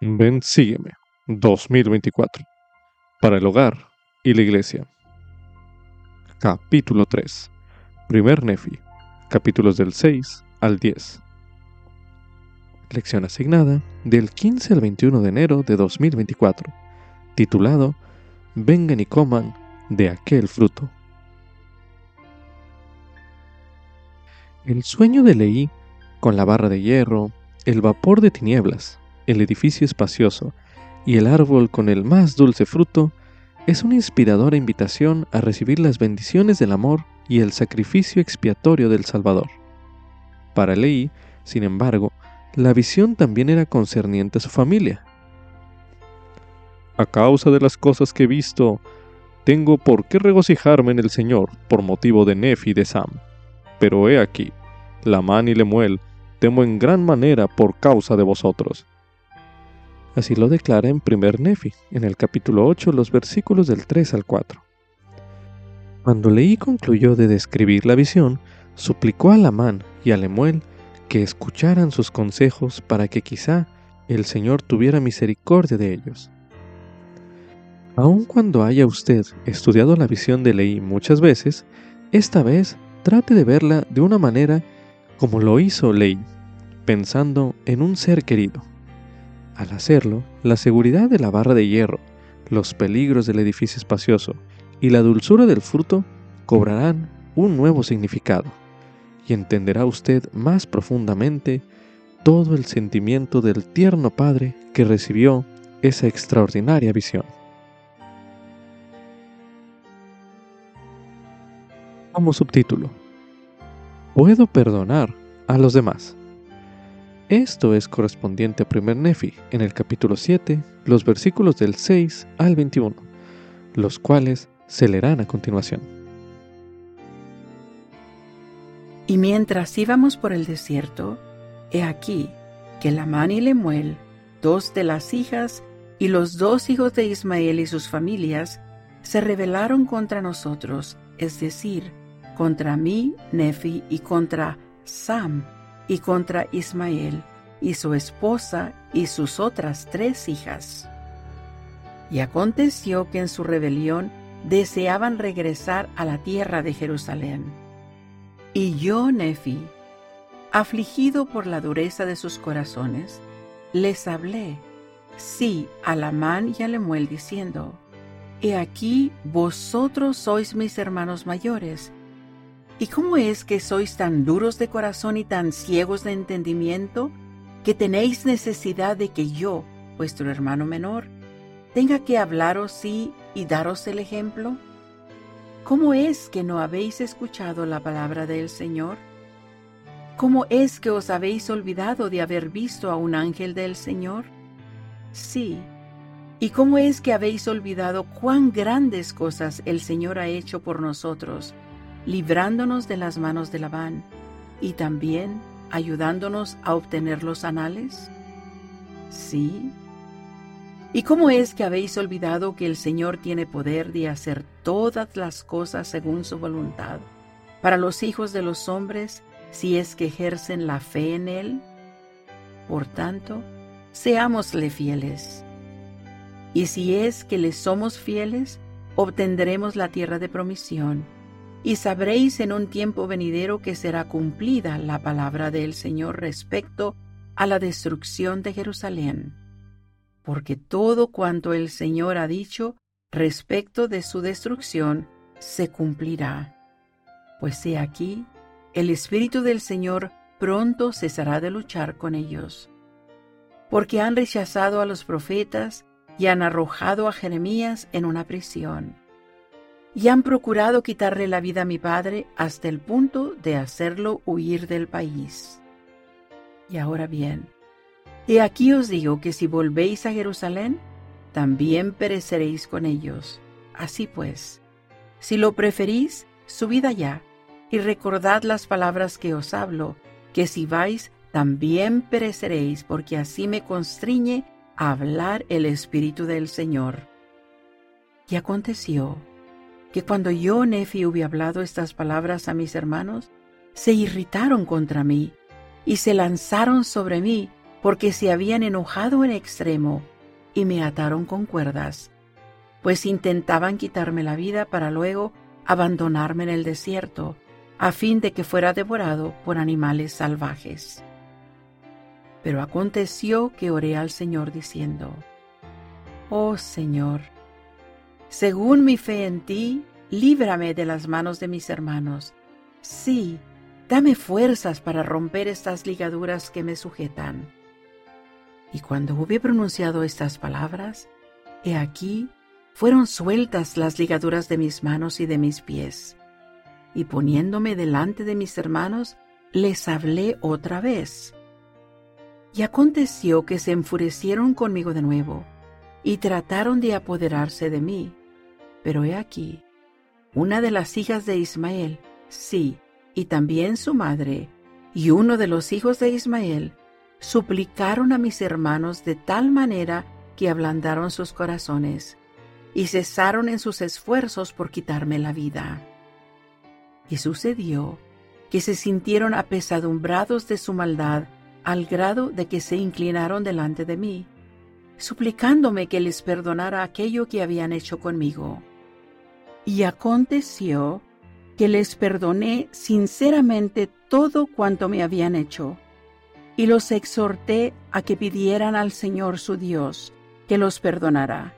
Ven, sígueme. 2024. Para el hogar y la iglesia. Capítulo 3. Primer Nefi. Capítulos del 6 al 10. Lección asignada del 15 al 21 de enero de 2024. Titulado Vengan y coman de aquel fruto. El sueño de Leí, con la barra de hierro, el vapor de tinieblas, el edificio espacioso y el árbol con el más dulce fruto es una inspiradora invitación a recibir las bendiciones del amor y el sacrificio expiatorio del Salvador. Para Leí, sin embargo, la visión también era concerniente a su familia. A causa de las cosas que he visto, tengo por qué regocijarme en el Señor por motivo de Nefi y de Sam. Pero he aquí, Lamán y Lemuel, temo en gran manera por causa de vosotros Así lo declara en primer Nefi, en el capítulo 8, los versículos del 3 al 4. Cuando Leí concluyó de describir la visión, suplicó a Lamán y a Lemuel que escucharan sus consejos para que quizá el Señor tuviera misericordia de ellos. Aun cuando haya usted estudiado la visión de Leí muchas veces, esta vez trate de verla de una manera como lo hizo Leí, pensando en un ser querido. Al hacerlo, la seguridad de la barra de hierro, los peligros del edificio espacioso y la dulzura del fruto cobrarán un nuevo significado y entenderá usted más profundamente todo el sentimiento del tierno Padre que recibió esa extraordinaria visión. Como subtítulo, Puedo perdonar a los demás. Esto es correspondiente a primer Nefi en el capítulo 7, los versículos del 6 al 21, los cuales se leerán a continuación. Y mientras íbamos por el desierto, he aquí que Lamán y Lemuel, dos de las hijas y los dos hijos de Ismael y sus familias, se rebelaron contra nosotros, es decir, contra mí, Nefi, y contra Sam, y contra Ismael y su esposa y sus otras tres hijas. Y aconteció que en su rebelión deseaban regresar a la tierra de Jerusalén. Y yo, Nefi, afligido por la dureza de sus corazones, les hablé, sí, a Lamán y a Lemuel, diciendo, He aquí vosotros sois mis hermanos mayores, ¿Y cómo es que sois tan duros de corazón y tan ciegos de entendimiento que tenéis necesidad de que yo, vuestro hermano menor, tenga que hablaros sí y daros el ejemplo? ¿Cómo es que no habéis escuchado la palabra del Señor? ¿Cómo es que os habéis olvidado de haber visto a un ángel del Señor? Sí. ¿Y cómo es que habéis olvidado cuán grandes cosas el Señor ha hecho por nosotros? Librándonos de las manos de Labán y también ayudándonos a obtener los anales? Sí. ¿Y cómo es que habéis olvidado que el Señor tiene poder de hacer todas las cosas según su voluntad para los hijos de los hombres si es que ejercen la fe en Él? Por tanto, seámosle fieles. Y si es que le somos fieles, obtendremos la tierra de promisión y sabréis en un tiempo venidero que será cumplida la palabra del Señor respecto a la destrucción de Jerusalén. Porque todo cuanto el Señor ha dicho respecto de su destrucción se cumplirá. Pues he aquí, el Espíritu del Señor pronto cesará de luchar con ellos. Porque han rechazado a los profetas y han arrojado a Jeremías en una prisión y han procurado quitarle la vida a mi padre hasta el punto de hacerlo huir del país. Y ahora bien, he aquí os digo que si volvéis a Jerusalén, también pereceréis con ellos. Así pues, si lo preferís, subid allá y recordad las palabras que os hablo, que si vais, también pereceréis, porque así me constriñe a hablar el Espíritu del Señor. Y aconteció que cuando yo, Nefi, hube hablado estas palabras a mis hermanos, se irritaron contra mí y se lanzaron sobre mí porque se habían enojado en extremo y me ataron con cuerdas, pues intentaban quitarme la vida para luego abandonarme en el desierto, a fin de que fuera devorado por animales salvajes. Pero aconteció que oré al Señor diciendo, Oh Señor, según mi fe en ti, líbrame de las manos de mis hermanos. Sí, dame fuerzas para romper estas ligaduras que me sujetan. Y cuando hube pronunciado estas palabras, he aquí, fueron sueltas las ligaduras de mis manos y de mis pies. Y poniéndome delante de mis hermanos, les hablé otra vez. Y aconteció que se enfurecieron conmigo de nuevo, y trataron de apoderarse de mí. Pero he aquí, una de las hijas de Ismael, sí, y también su madre, y uno de los hijos de Ismael, suplicaron a mis hermanos de tal manera que ablandaron sus corazones, y cesaron en sus esfuerzos por quitarme la vida. Y sucedió que se sintieron apesadumbrados de su maldad al grado de que se inclinaron delante de mí, suplicándome que les perdonara aquello que habían hecho conmigo. Y aconteció que les perdoné sinceramente todo cuanto me habían hecho, y los exhorté a que pidieran al Señor su Dios, que los perdonara.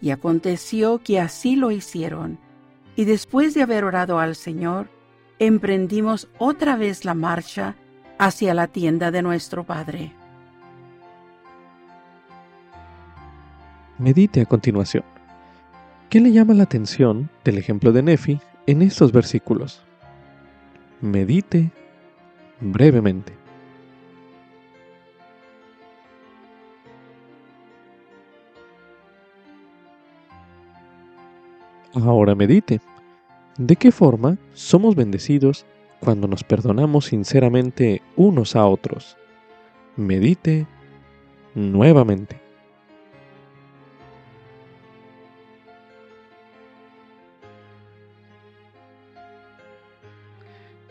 Y aconteció que así lo hicieron, y después de haber orado al Señor, emprendimos otra vez la marcha hacia la tienda de nuestro Padre. Medite a continuación. ¿Qué le llama la atención del ejemplo de Nefi en estos versículos? Medite brevemente. Ahora medite. ¿De qué forma somos bendecidos cuando nos perdonamos sinceramente unos a otros? Medite nuevamente.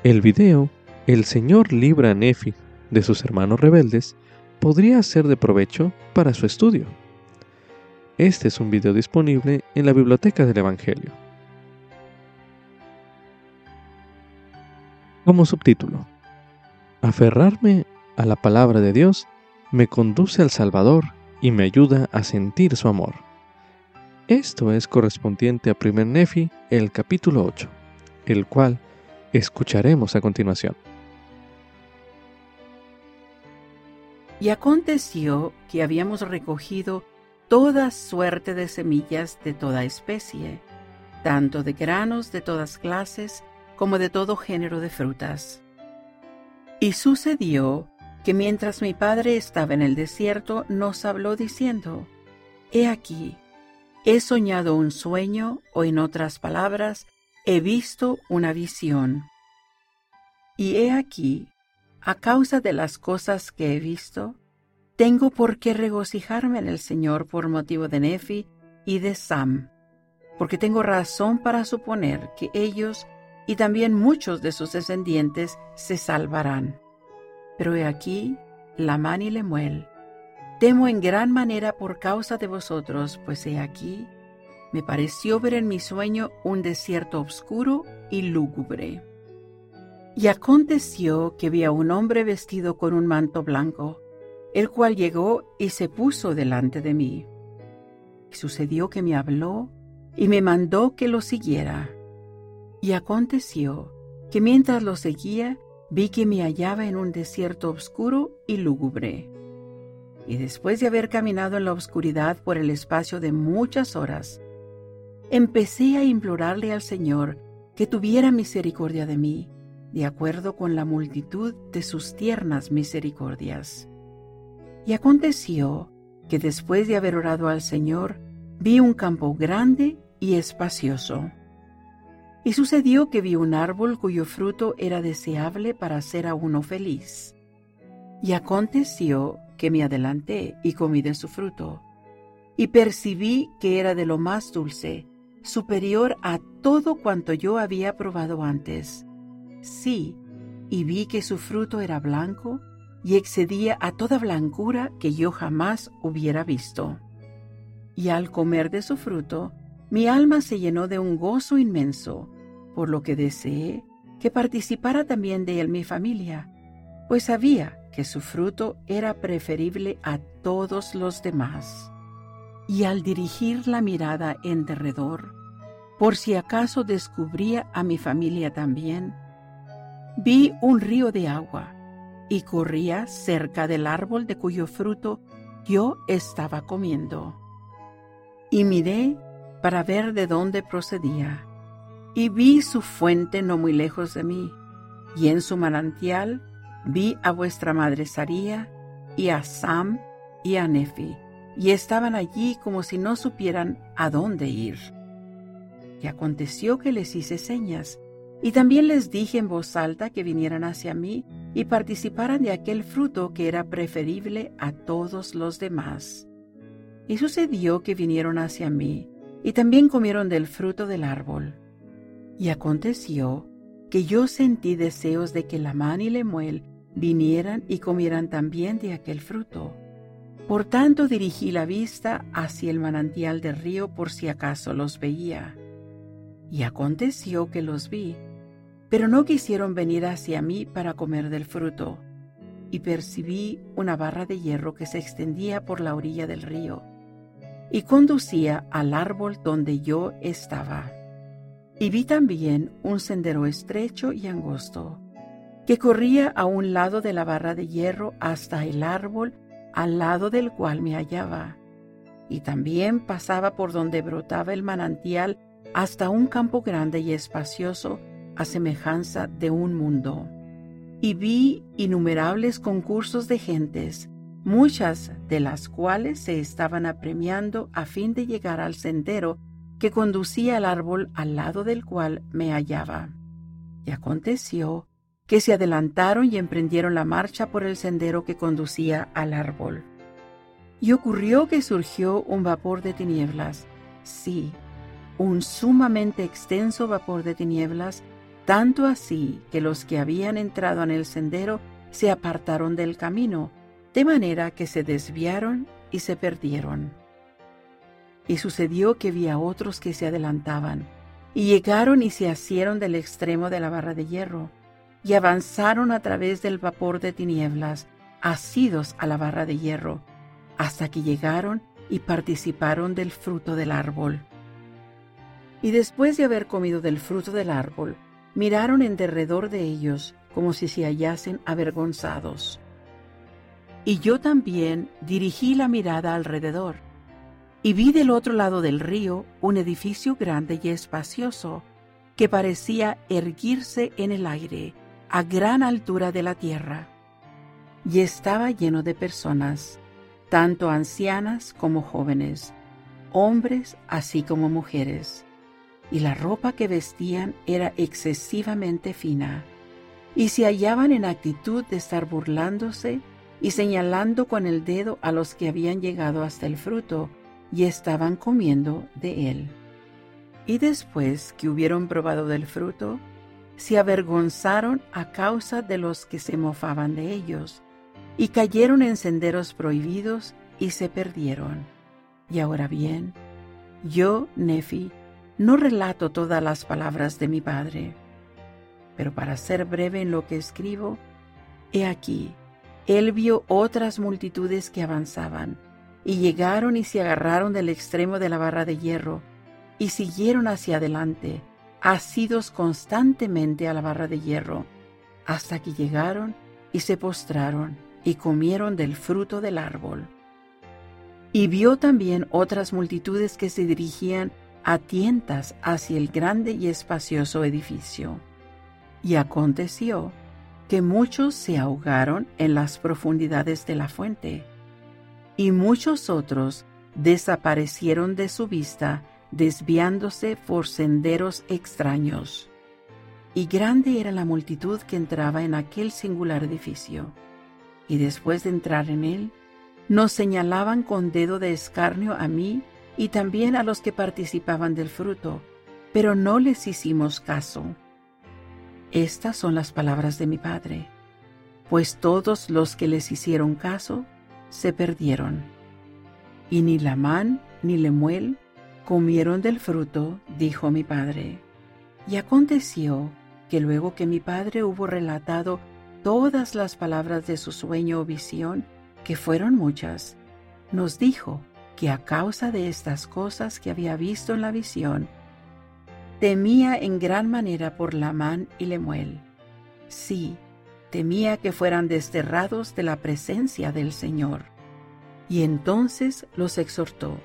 El video El Señor libra a Nefi de sus hermanos rebeldes podría ser de provecho para su estudio. Este es un video disponible en la Biblioteca del Evangelio. Como subtítulo, Aferrarme a la palabra de Dios me conduce al Salvador y me ayuda a sentir su amor. Esto es correspondiente a 1 Nefi, el capítulo 8, el cual escucharemos a continuación. Y aconteció que habíamos recogido toda suerte de semillas de toda especie, tanto de granos de todas clases como de todo género de frutas. Y sucedió que mientras mi padre estaba en el desierto, nos habló diciendo, He aquí, he soñado un sueño, o en otras palabras, he visto una visión. Y he aquí, a causa de las cosas que he visto, tengo por qué regocijarme en el Señor por motivo de Nefi y de Sam, porque tengo razón para suponer que ellos y también muchos de sus descendientes se salvarán. Pero he aquí, Lamán y Lemuel, temo en gran manera por causa de vosotros, pues he aquí, me pareció ver en mi sueño un desierto oscuro y lúgubre. Y aconteció que vi a un hombre vestido con un manto blanco, el cual llegó y se puso delante de mí. Y sucedió que me habló y me mandó que lo siguiera. Y aconteció que mientras lo seguía, vi que me hallaba en un desierto oscuro y lúgubre. Y después de haber caminado en la oscuridad por el espacio de muchas horas, empecé a implorarle al Señor que tuviera misericordia de mí, de acuerdo con la multitud de sus tiernas misericordias. Y aconteció que después de haber orado al Señor, vi un campo grande y espacioso. Y sucedió que vi un árbol cuyo fruto era deseable para hacer a uno feliz. Y aconteció que me adelanté y comí de su fruto, y percibí que era de lo más dulce, superior a todo cuanto yo había probado antes. Sí, y vi que su fruto era blanco, y excedía a toda blancura que yo jamás hubiera visto. Y al comer de su fruto, mi alma se llenó de un gozo inmenso, por lo que deseé que participara también de él mi familia, pues sabía que su fruto era preferible a todos los demás. Y al dirigir la mirada en derredor, por si acaso descubría a mi familia también, vi un río de agua y corría cerca del árbol de cuyo fruto yo estaba comiendo. Y miré para ver de dónde procedía, y vi su fuente no muy lejos de mí, y en su manantial vi a vuestra madre Saría, y a Sam, y a Nefi, y estaban allí como si no supieran a dónde ir. Y aconteció que les hice señas, y también les dije en voz alta que vinieran hacia mí y participaran de aquel fruto que era preferible a todos los demás. Y sucedió que vinieron hacia mí, y también comieron del fruto del árbol. Y aconteció que yo sentí deseos de que Lamán y Lemuel vinieran y comieran también de aquel fruto. Por tanto dirigí la vista hacia el manantial del río por si acaso los veía. Y aconteció que los vi, pero no quisieron venir hacia mí para comer del fruto. Y percibí una barra de hierro que se extendía por la orilla del río y conducía al árbol donde yo estaba. Y vi también un sendero estrecho y angosto, que corría a un lado de la barra de hierro hasta el árbol al lado del cual me hallaba, y también pasaba por donde brotaba el manantial hasta un campo grande y espacioso a semejanza de un mundo. Y vi innumerables concursos de gentes, muchas de las cuales se estaban apremiando a fin de llegar al sendero que conducía al árbol al lado del cual me hallaba. Y aconteció que se adelantaron y emprendieron la marcha por el sendero que conducía al árbol. Y ocurrió que surgió un vapor de tinieblas, sí, un sumamente extenso vapor de tinieblas tanto así que los que habían entrado en el sendero se apartaron del camino, de manera que se desviaron y se perdieron. Y sucedió que vi a otros que se adelantaban, y llegaron y se asieron del extremo de la barra de hierro, y avanzaron a través del vapor de tinieblas, asidos a la barra de hierro, hasta que llegaron y participaron del fruto del árbol. Y después de haber comido del fruto del árbol, miraron en derredor de ellos como si se hallasen avergonzados. Y yo también dirigí la mirada alrededor, y vi del otro lado del río un edificio grande y espacioso, que parecía erguirse en el aire, a gran altura de la tierra, y estaba lleno de personas, tanto ancianas como jóvenes, hombres así como mujeres y la ropa que vestían era excesivamente fina, y se hallaban en actitud de estar burlándose y señalando con el dedo a los que habían llegado hasta el fruto y estaban comiendo de él. Y después que hubieron probado del fruto, se avergonzaron a causa de los que se mofaban de ellos, y cayeron en senderos prohibidos y se perdieron. Y ahora bien, yo, Nefi, no relato todas las palabras de mi Padre, pero para ser breve en lo que escribo, he aquí, él vio otras multitudes que avanzaban, y llegaron y se agarraron del extremo de la barra de hierro, y siguieron hacia adelante, asidos constantemente a la barra de hierro, hasta que llegaron y se postraron y comieron del fruto del árbol. Y vio también otras multitudes que se dirigían a tientas hacia el grande y espacioso edificio. Y aconteció que muchos se ahogaron en las profundidades de la fuente, y muchos otros desaparecieron de su vista, desviándose por senderos extraños. Y grande era la multitud que entraba en aquel singular edificio. Y después de entrar en él, nos señalaban con dedo de escarnio a mí y también a los que participaban del fruto, pero no les hicimos caso. Estas son las palabras de mi Padre. pues todos los que les hicieron caso se perdieron. Y ni Lamán ni Lemuel comieron del fruto, dijo mi padre. Y aconteció que luego que mi padre hubo relatado todas las palabras de su sueño o visión, que fueron muchas, nos dijo que a causa de estas cosas que había visto en la visión, temía en gran manera por Lamán y Lemuel. Sí, temía que fueran desterrados de la presencia del Señor. Y entonces los exhortó,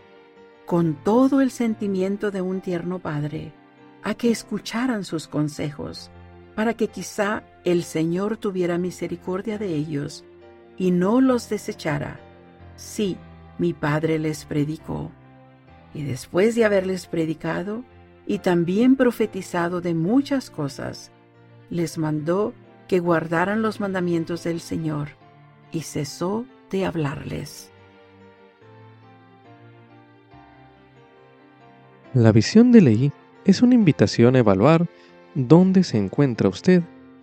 con todo el sentimiento de un tierno padre, a que escucharan sus consejos, para que quizá el Señor tuviera misericordia de ellos y no los desechara. Sí, mi padre les predicó. Y después de haberles predicado y también profetizado de muchas cosas, les mandó que guardaran los mandamientos del Señor, y cesó de hablarles. La visión de Leí es una invitación a evaluar dónde se encuentra usted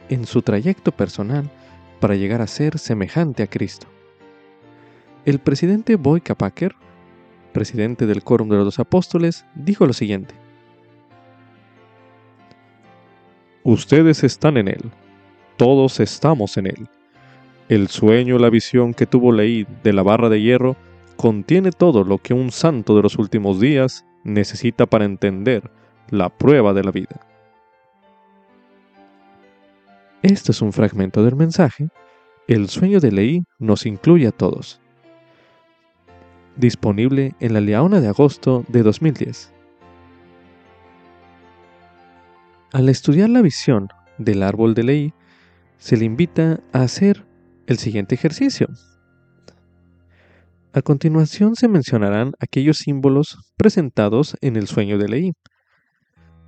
en su trayecto personal para llegar a ser semejante a Cristo. El presidente Boyka Packer, presidente del Quórum de los Dos Apóstoles, dijo lo siguiente. Ustedes están en Él, todos estamos en Él. El sueño, la visión que tuvo Leí de la barra de hierro contiene todo lo que un santo de los últimos días necesita para entender la prueba de la vida. Este es un fragmento del mensaje. El sueño de Leí nos incluye a todos. Disponible en la Leona de agosto de 2010. Al estudiar la visión del árbol de Leí, se le invita a hacer el siguiente ejercicio. A continuación se mencionarán aquellos símbolos presentados en el sueño de Leí.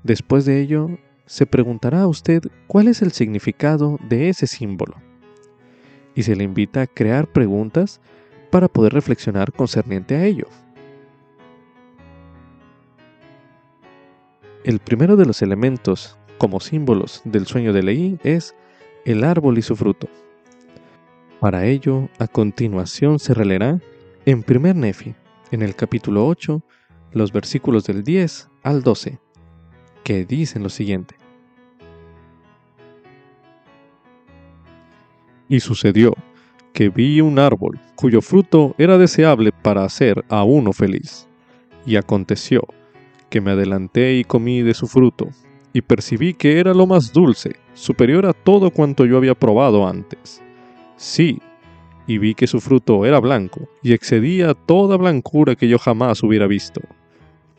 Después de ello, se preguntará a usted cuál es el significado de ese símbolo y se le invita a crear preguntas para poder reflexionar concerniente a ello. El primero de los elementos como símbolos del sueño de Leí es el árbol y su fruto. Para ello, a continuación se releerá en primer Nefi, en el capítulo 8, los versículos del 10 al 12 que dicen lo siguiente. Y sucedió que vi un árbol cuyo fruto era deseable para hacer a uno feliz. Y aconteció que me adelanté y comí de su fruto, y percibí que era lo más dulce, superior a todo cuanto yo había probado antes. Sí, y vi que su fruto era blanco, y excedía toda blancura que yo jamás hubiera visto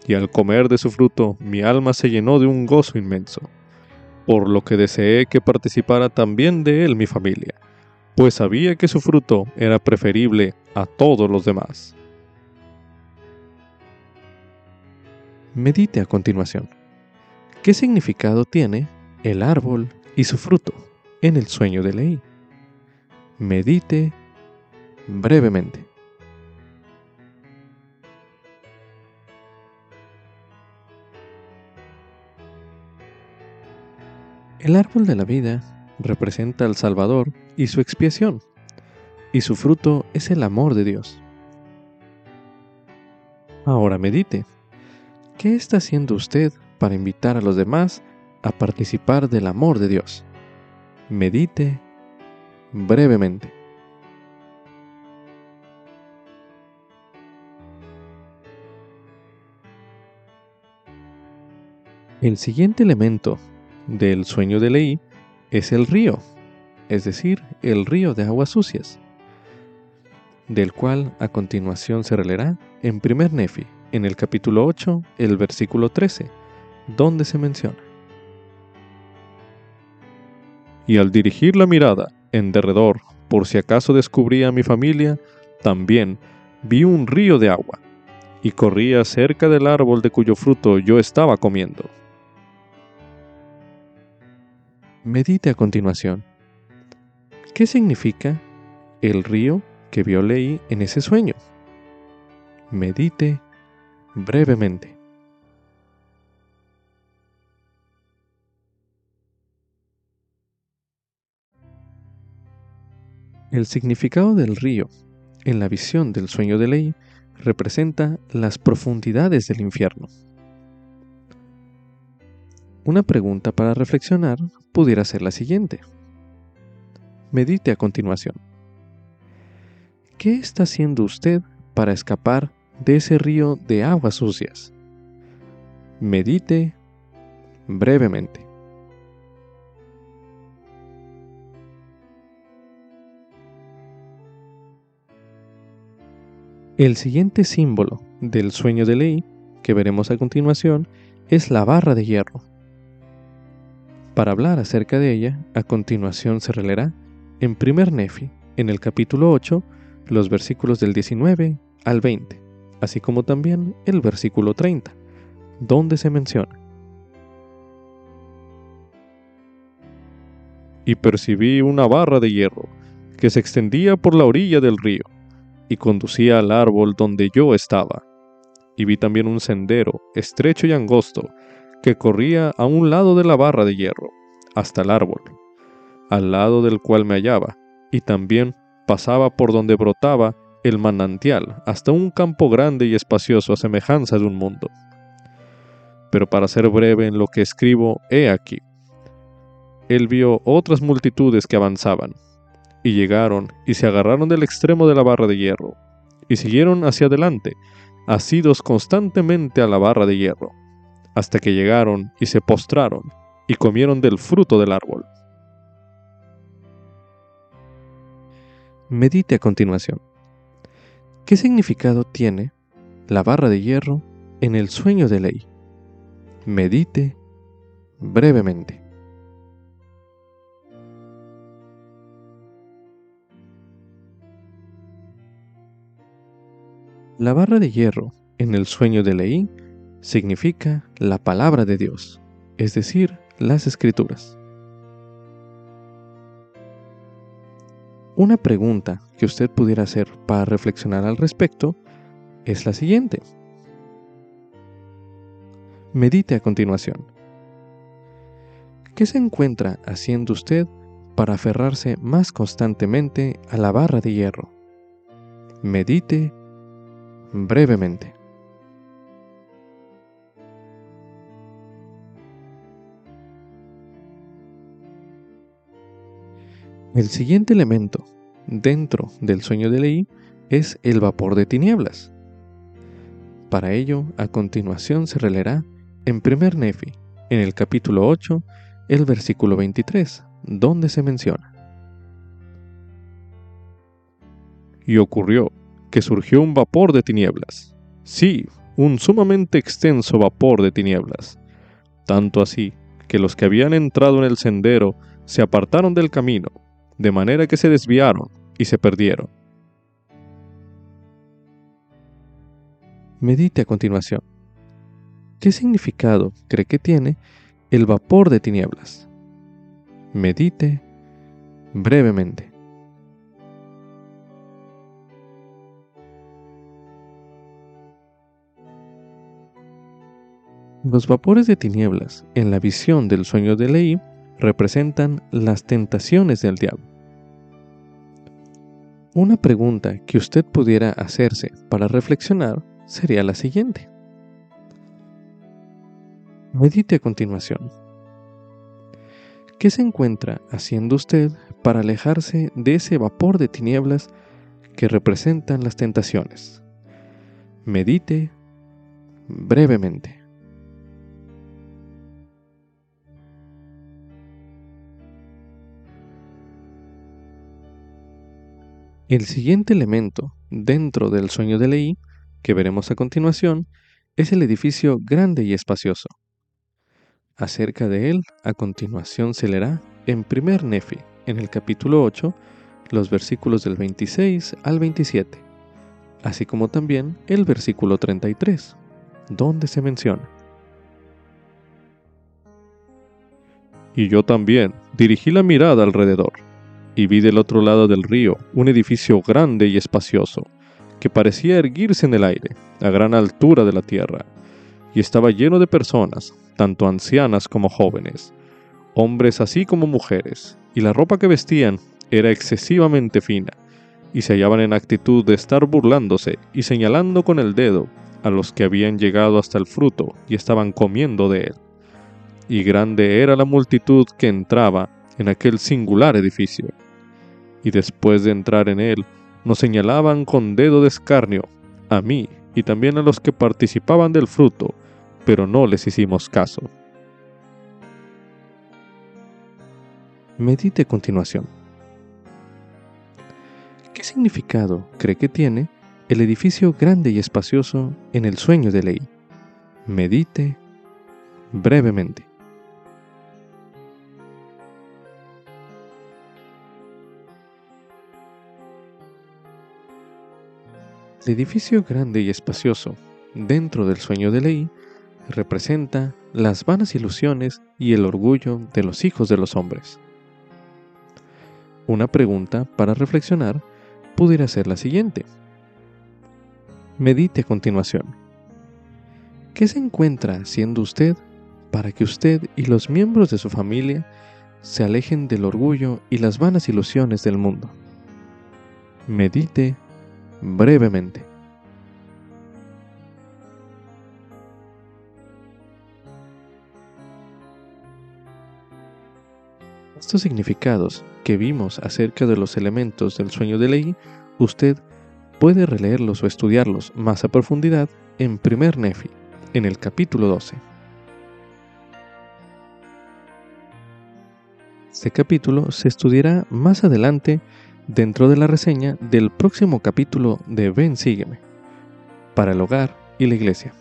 y al comer de su fruto mi alma se llenó de un gozo inmenso, por lo que deseé que participara también de él mi familia, pues sabía que su fruto era preferible a todos los demás. Medite a continuación. ¿Qué significado tiene el árbol y su fruto en el sueño de ley? Medite brevemente. El árbol de la vida representa al Salvador y su expiación, y su fruto es el amor de Dios. Ahora medite, ¿qué está haciendo usted para invitar a los demás a participar del amor de Dios? Medite brevemente. El siguiente elemento del sueño de Leí es el río, es decir, el río de aguas sucias, del cual a continuación se releerá en primer Nefi, en el capítulo 8, el versículo 13, donde se menciona. Y al dirigir la mirada en derredor, por si acaso descubría a mi familia, también vi un río de agua, y corría cerca del árbol de cuyo fruto yo estaba comiendo. Medite a continuación. ¿Qué significa el río que vio Leí en ese sueño? Medite brevemente. El significado del río en la visión del sueño de ley representa las profundidades del infierno. Una pregunta para reflexionar pudiera ser la siguiente. Medite a continuación. ¿Qué está haciendo usted para escapar de ese río de aguas sucias? Medite brevemente. El siguiente símbolo del sueño de ley que veremos a continuación es la barra de hierro. Para hablar acerca de ella, a continuación se releerá en primer Nefi, en el capítulo 8, los versículos del 19 al 20, así como también el versículo 30, donde se menciona. Y percibí una barra de hierro que se extendía por la orilla del río y conducía al árbol donde yo estaba. Y vi también un sendero, estrecho y angosto, que corría a un lado de la barra de hierro, hasta el árbol, al lado del cual me hallaba, y también pasaba por donde brotaba el manantial, hasta un campo grande y espacioso a semejanza de un mundo. Pero para ser breve en lo que escribo, he aquí. Él vio otras multitudes que avanzaban, y llegaron y se agarraron del extremo de la barra de hierro, y siguieron hacia adelante, asidos constantemente a la barra de hierro, hasta que llegaron y se postraron, y comieron del fruto del árbol. Medite a continuación. ¿Qué significado tiene la barra de hierro en el sueño de ley? Medite brevemente. La barra de hierro en el sueño de Leí significa la palabra de Dios, es decir, las escrituras. Una pregunta que usted pudiera hacer para reflexionar al respecto es la siguiente. Medite a continuación. ¿Qué se encuentra haciendo usted para aferrarse más constantemente a la barra de hierro? Medite brevemente. El siguiente elemento dentro del sueño de Leí es el vapor de tinieblas. Para ello, a continuación se releerá en primer Nefi, en el capítulo 8, el versículo 23, donde se menciona. Y ocurrió que surgió un vapor de tinieblas. Sí, un sumamente extenso vapor de tinieblas. Tanto así que los que habían entrado en el sendero se apartaron del camino, de manera que se desviaron y se perdieron. Medite a continuación. ¿Qué significado cree que tiene el vapor de tinieblas? Medite brevemente. Los vapores de tinieblas en la visión del sueño de Leí representan las tentaciones del diablo. Una pregunta que usted pudiera hacerse para reflexionar sería la siguiente. Medite a continuación. ¿Qué se encuentra haciendo usted para alejarse de ese vapor de tinieblas que representan las tentaciones? Medite brevemente. El siguiente elemento dentro del sueño de Leí, que veremos a continuación, es el edificio grande y espacioso. Acerca de él, a continuación se leerá en primer Nefi, en el capítulo 8, los versículos del 26 al 27, así como también el versículo 33, donde se menciona. Y yo también dirigí la mirada alrededor y vi del otro lado del río un edificio grande y espacioso, que parecía erguirse en el aire, a gran altura de la tierra, y estaba lleno de personas, tanto ancianas como jóvenes, hombres así como mujeres, y la ropa que vestían era excesivamente fina, y se hallaban en actitud de estar burlándose y señalando con el dedo a los que habían llegado hasta el fruto y estaban comiendo de él. Y grande era la multitud que entraba en aquel singular edificio. Y después de entrar en él, nos señalaban con dedo de escarnio, a mí y también a los que participaban del fruto, pero no les hicimos caso. Medite continuación. ¿Qué significado cree que tiene el edificio grande y espacioso en el sueño de ley? Medite brevemente. Edificio grande y espacioso dentro del sueño de ley representa las vanas ilusiones y el orgullo de los hijos de los hombres. Una pregunta para reflexionar pudiera ser la siguiente. Medite a continuación. ¿Qué se encuentra haciendo usted para que usted y los miembros de su familia se alejen del orgullo y las vanas ilusiones del mundo? Medite brevemente. Estos significados que vimos acerca de los elementos del sueño de ley, usted puede releerlos o estudiarlos más a profundidad en primer Nefi, en el capítulo 12. Este capítulo se estudiará más adelante dentro de la reseña del próximo capítulo de Ven Sígueme, para el hogar y la iglesia.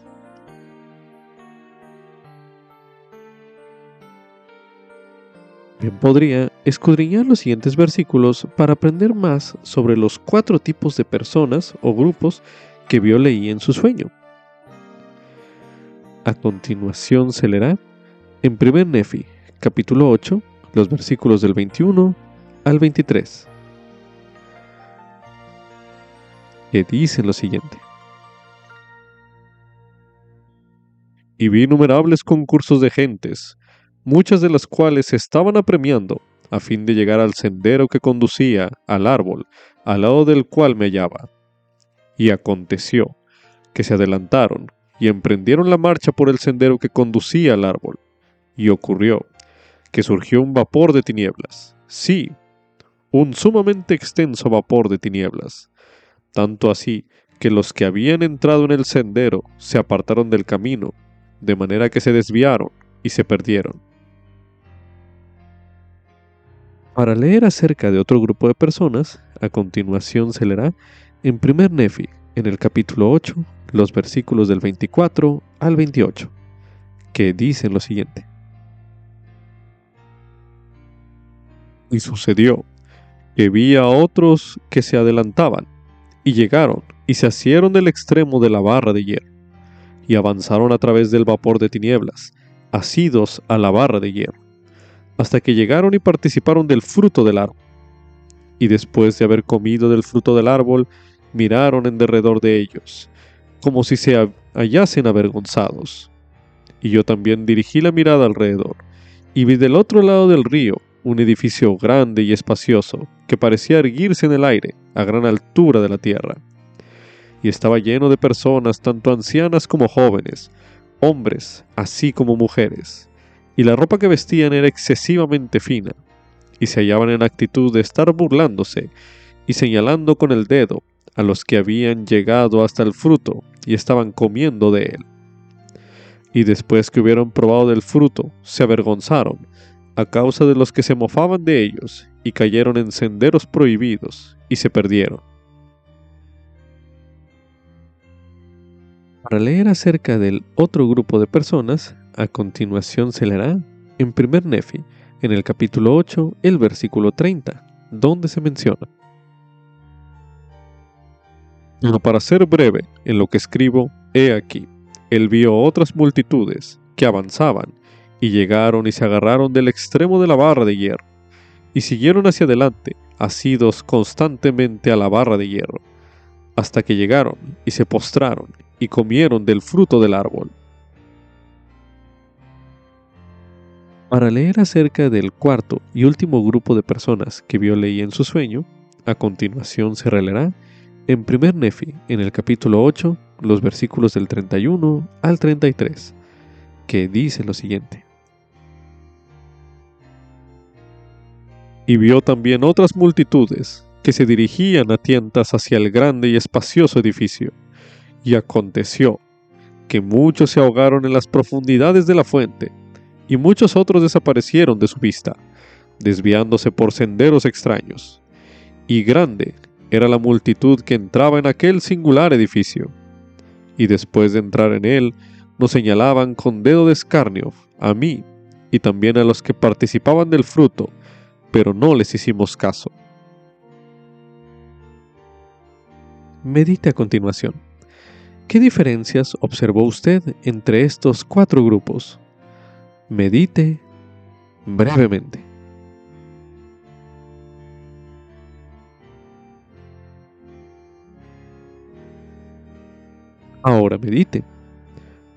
Bien podría escudriñar los siguientes versículos para aprender más sobre los cuatro tipos de personas o grupos que vio leí en su sueño. A continuación se leerá en 1 Nefi, capítulo 8, los versículos del 21 al 23. Que dicen lo siguiente. Y vi innumerables concursos de gentes, muchas de las cuales se estaban apremiando a fin de llegar al sendero que conducía al árbol, al lado del cual me hallaba. Y aconteció que se adelantaron y emprendieron la marcha por el sendero que conducía al árbol. Y ocurrió que surgió un vapor de tinieblas, sí, un sumamente extenso vapor de tinieblas, tanto así que los que habían entrado en el sendero se apartaron del camino, de manera que se desviaron y se perdieron. Para leer acerca de otro grupo de personas, a continuación se leerá en primer Nefi, en el capítulo 8, los versículos del 24 al 28, que dicen lo siguiente. Y sucedió que vi a otros que se adelantaban, y llegaron, y se asieron del extremo de la barra de hierro, y avanzaron a través del vapor de tinieblas, asidos a la barra de hierro hasta que llegaron y participaron del fruto del árbol. Y después de haber comido del fruto del árbol, miraron en derredor de ellos, como si se hallasen avergonzados. Y yo también dirigí la mirada alrededor, y vi del otro lado del río un edificio grande y espacioso, que parecía erguirse en el aire, a gran altura de la tierra. Y estaba lleno de personas, tanto ancianas como jóvenes, hombres, así como mujeres y la ropa que vestían era excesivamente fina, y se hallaban en actitud de estar burlándose y señalando con el dedo a los que habían llegado hasta el fruto y estaban comiendo de él. Y después que hubieron probado del fruto, se avergonzaron a causa de los que se mofaban de ellos y cayeron en senderos prohibidos y se perdieron. Para leer acerca del otro grupo de personas, a continuación se leerá en primer Nefi, en el capítulo 8, el versículo 30, donde se menciona. Pero para ser breve en lo que escribo, he aquí, él vio otras multitudes que avanzaban y llegaron y se agarraron del extremo de la barra de hierro y siguieron hacia adelante, asidos constantemente a la barra de hierro, hasta que llegaron y se postraron y comieron del fruto del árbol Para leer acerca del cuarto y último grupo de personas que vio Ley en su sueño, a continuación se releerá en primer Nefi, en el capítulo 8, los versículos del 31 al 33, que dice lo siguiente. Y vio también otras multitudes que se dirigían a tientas hacia el grande y espacioso edificio. Y aconteció que muchos se ahogaron en las profundidades de la fuente, y muchos otros desaparecieron de su vista, desviándose por senderos extraños. Y grande era la multitud que entraba en aquel singular edificio. Y después de entrar en él, nos señalaban con dedo de escarnio a mí y también a los que participaban del fruto, pero no les hicimos caso. Medite a continuación. ¿Qué diferencias observó usted entre estos cuatro grupos? Medite brevemente. Ahora medite.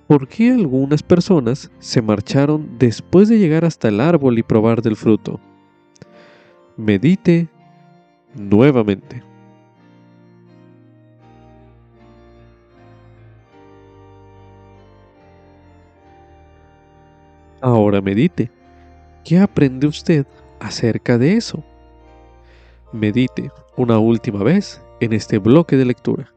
¿Por qué algunas personas se marcharon después de llegar hasta el árbol y probar del fruto? Medite nuevamente. Ahora medite. ¿Qué aprende usted acerca de eso? Medite una última vez en este bloque de lectura.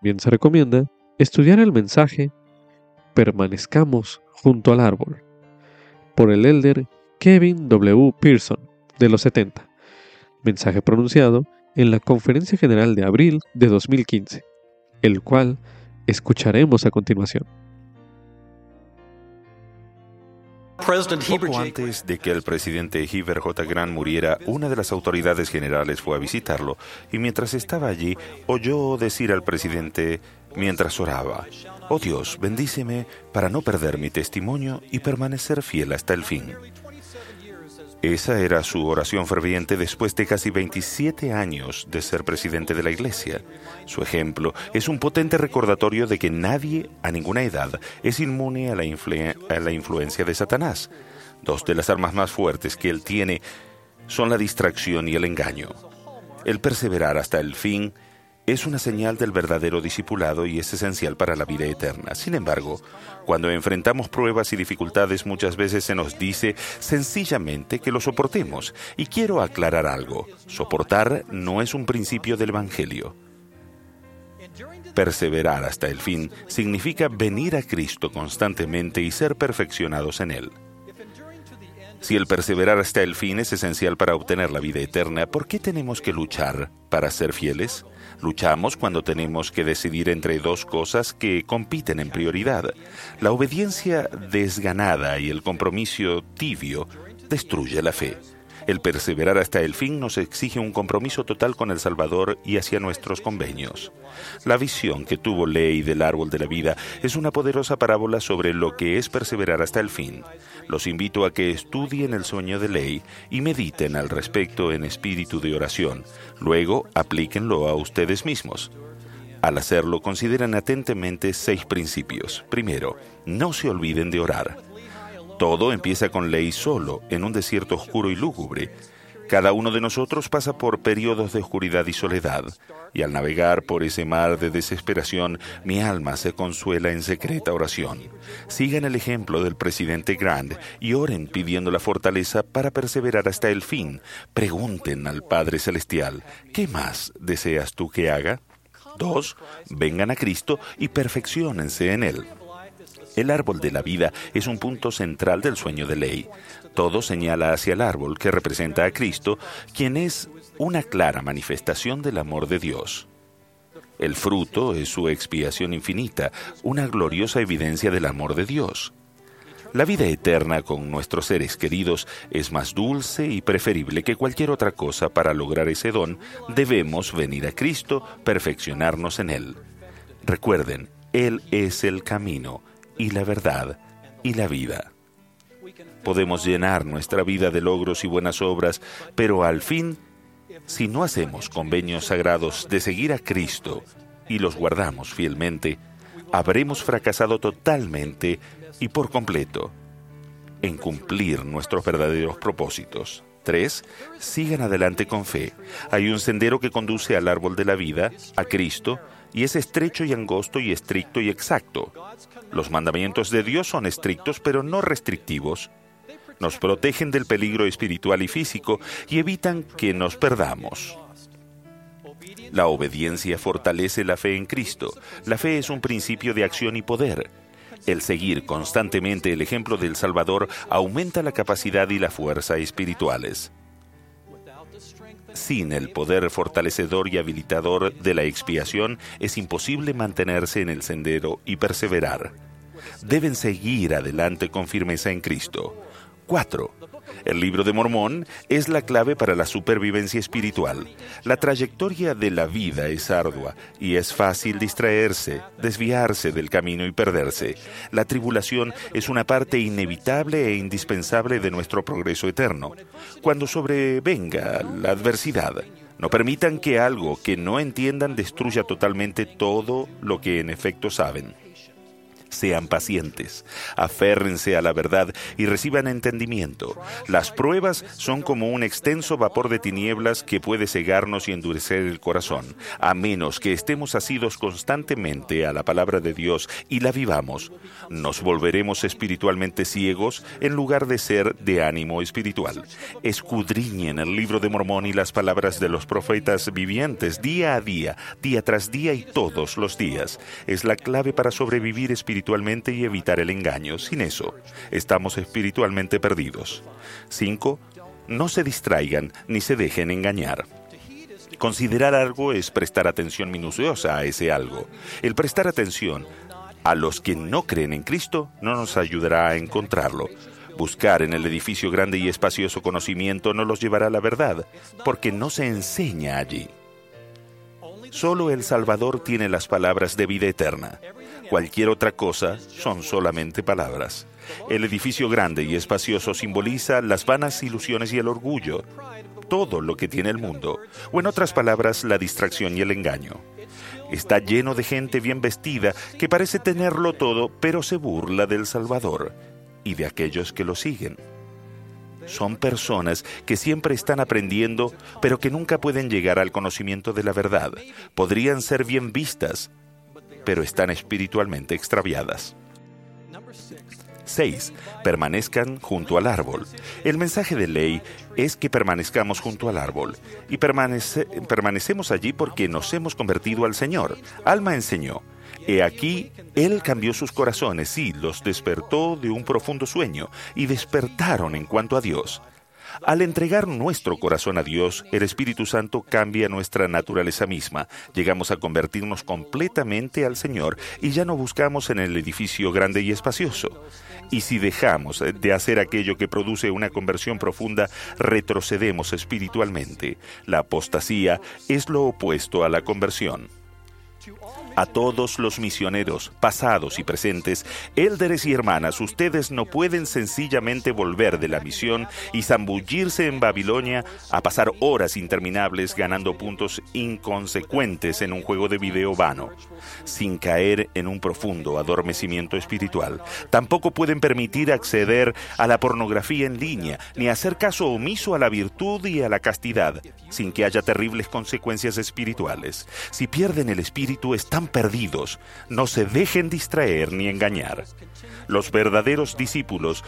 Bien se recomienda estudiar el mensaje Permanezcamos junto al árbol por el elder Kevin W. Pearson de los 70, mensaje pronunciado en la Conferencia General de abril de 2015, el cual escucharemos a continuación. Poco antes de que el presidente Heber J. Grant muriera, una de las autoridades generales fue a visitarlo y mientras estaba allí oyó decir al presidente mientras oraba, Oh Dios, bendíceme para no perder mi testimonio y permanecer fiel hasta el fin. Esa era su oración ferviente después de casi 27 años de ser presidente de la Iglesia. Su ejemplo es un potente recordatorio de que nadie, a ninguna edad, es inmune a la, a la influencia de Satanás. Dos de las armas más fuertes que él tiene son la distracción y el engaño. El perseverar hasta el fin es una señal del verdadero discipulado y es esencial para la vida eterna. Sin embargo, cuando enfrentamos pruebas y dificultades muchas veces se nos dice sencillamente que lo soportemos. Y quiero aclarar algo. Soportar no es un principio del Evangelio. Perseverar hasta el fin significa venir a Cristo constantemente y ser perfeccionados en Él. Si el perseverar hasta el fin es esencial para obtener la vida eterna, ¿por qué tenemos que luchar para ser fieles? Luchamos cuando tenemos que decidir entre dos cosas que compiten en prioridad. La obediencia desganada y el compromiso tibio destruye la fe. El perseverar hasta el fin nos exige un compromiso total con el Salvador y hacia nuestros convenios. La visión que tuvo Ley del árbol de la vida es una poderosa parábola sobre lo que es perseverar hasta el fin. Los invito a que estudien el sueño de Ley y mediten al respecto en espíritu de oración. Luego, aplíquenlo a ustedes mismos. Al hacerlo, consideren atentamente seis principios. Primero, no se olviden de orar. Todo empieza con ley solo, en un desierto oscuro y lúgubre. Cada uno de nosotros pasa por periodos de oscuridad y soledad, y al navegar por ese mar de desesperación, mi alma se consuela en secreta oración. Sigan el ejemplo del presidente Grant y oren pidiendo la fortaleza para perseverar hasta el fin. Pregunten al Padre Celestial, ¿qué más deseas tú que haga? Dos, vengan a Cristo y perfeccionense en Él. El árbol de la vida es un punto central del sueño de ley. Todo señala hacia el árbol que representa a Cristo, quien es una clara manifestación del amor de Dios. El fruto es su expiación infinita, una gloriosa evidencia del amor de Dios. La vida eterna con nuestros seres queridos es más dulce y preferible que cualquier otra cosa para lograr ese don. Debemos venir a Cristo, perfeccionarnos en Él. Recuerden, Él es el camino, y la verdad y la vida. Podemos llenar nuestra vida de logros y buenas obras, pero al fin Si no hacemos convenios sagrados de seguir a Cristo y los guardamos fielmente, habremos fracasado totalmente y por completo en cumplir nuestros verdaderos propósitos. 3. Sigan adelante con fe. Hay un sendero que conduce al árbol de la vida, a Cristo, y es estrecho y angosto y estricto y exacto. Los mandamientos de Dios son estrictos pero no restrictivos. Nos protegen del peligro espiritual y físico y evitan que nos perdamos. La obediencia fortalece la fe en Cristo. La fe es un principio de acción y poder. El seguir constantemente el ejemplo del Salvador aumenta la capacidad y la fuerza espirituales. Sin el poder fortalecedor y habilitador de la expiación es imposible mantenerse en el sendero y perseverar. Deben seguir adelante con firmeza en Cristo. 4. El libro de Mormón es la clave para la supervivencia espiritual. La trayectoria de la vida es ardua y es fácil distraerse, desviarse del camino y perderse. La tribulación es una parte inevitable e indispensable de nuestro progreso eterno. Cuando sobrevenga la adversidad, no permitan que algo que no entiendan destruya totalmente todo lo que en efecto saben. Sean pacientes, aférrense a la verdad y reciban entendimiento. Las pruebas son como un extenso vapor de tinieblas que puede cegarnos y endurecer el corazón, a menos que estemos asidos constantemente a la palabra de Dios y la vivamos. Nos volveremos espiritualmente ciegos en lugar de ser de ánimo espiritual. Escudriñen el libro de Mormón y las palabras de los profetas vivientes día a día, día tras día y todos los días. Es la clave para sobrevivir espiritualmente y evitar el engaño. Sin eso, estamos espiritualmente perdidos. 5. No se distraigan ni se dejen engañar. Considerar algo es prestar atención minuciosa a ese algo. El prestar atención a los que no creen en Cristo no nos ayudará a encontrarlo. Buscar en el edificio grande y espacioso conocimiento no los llevará a la verdad, porque no se enseña allí. Solo el Salvador tiene las palabras de vida eterna. Cualquier otra cosa son solamente palabras. El edificio grande y espacioso simboliza las vanas ilusiones y el orgullo, todo lo que tiene el mundo, o en otras palabras, la distracción y el engaño. Está lleno de gente bien vestida que parece tenerlo todo, pero se burla del Salvador y de aquellos que lo siguen. Son personas que siempre están aprendiendo, pero que nunca pueden llegar al conocimiento de la verdad. Podrían ser bien vistas, pero están espiritualmente extraviadas. 6. Permanezcan junto al árbol. El mensaje de ley es que permanezcamos junto al árbol. Y permanecemos allí porque nos hemos convertido al Señor. Alma enseñó. He aquí, Él cambió sus corazones y los despertó de un profundo sueño, y despertaron en cuanto a Dios. Al entregar nuestro corazón a Dios, el Espíritu Santo cambia nuestra naturaleza misma. Llegamos a convertirnos completamente al Señor y ya no buscamos en el edificio grande y espacioso. Y si dejamos de hacer aquello que produce una conversión profunda, retrocedemos espiritualmente. La apostasía es lo opuesto a la conversión a todos los misioneros, pasados y presentes, élderes y hermanas, ustedes no pueden sencillamente volver de la misión y zambullirse en Babilonia a pasar horas interminables ganando puntos inconsecuentes en un juego de video vano, sin caer en un profundo adormecimiento espiritual. Tampoco pueden permitir acceder a la pornografía en línea, ni hacer caso omiso a la virtud y a la castidad, sin que haya terribles consecuencias espirituales. Si pierden el espíritu, están perdidos. No se dejen distraer ni engañar. Los verdaderos discípulos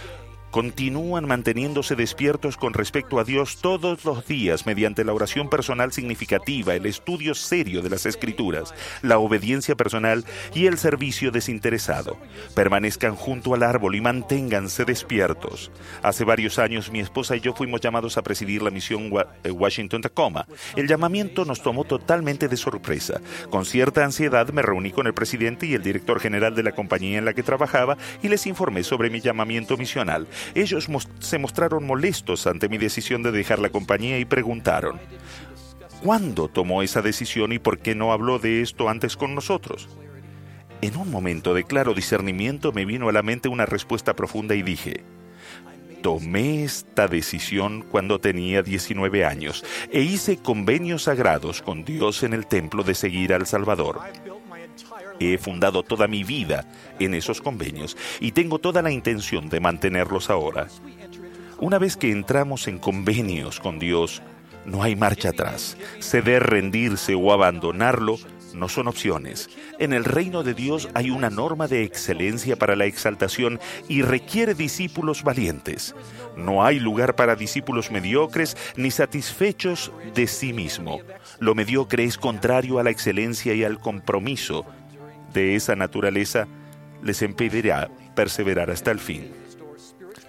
continúan manteniéndose despiertos con respecto a Dios todos los días mediante la oración personal significativa, el estudio serio de las escrituras, la obediencia personal y el servicio desinteresado. Permanezcan junto al árbol y manténganse despiertos. Hace varios años mi esposa y yo fuimos llamados a presidir la misión eh, Washington-Tacoma. El llamamiento nos tomó totalmente de sorpresa. Con cierta ansiedad me reuní con el presidente y el director general de la compañía en la que trabajaba y les informé sobre mi llamamiento misional. Ellos se mostraron molestos ante mi decisión de dejar la compañía y preguntaron, ¿cuándo tomó esa decisión y por qué no habló de esto antes con nosotros? En un momento de claro discernimiento me vino a la mente una respuesta profunda y dije, Tomé esta decisión cuando tenía 19 años e hice convenios sagrados con Dios en el templo de seguir al Salvador. He fundado toda mi vida en esos convenios y tengo toda la intención de mantenerlos ahora. Una vez que entramos en convenios con Dios, no hay marcha atrás. Ceder, rendirse o abandonarlo no son opciones. En el reino de Dios hay una norma de excelencia para la exaltación y requiere discípulos valientes. No hay lugar para discípulos mediocres ni satisfechos de sí mismo. Lo mediocre es contrario a la excelencia y al compromiso. De esa naturaleza les impedirá perseverar hasta el fin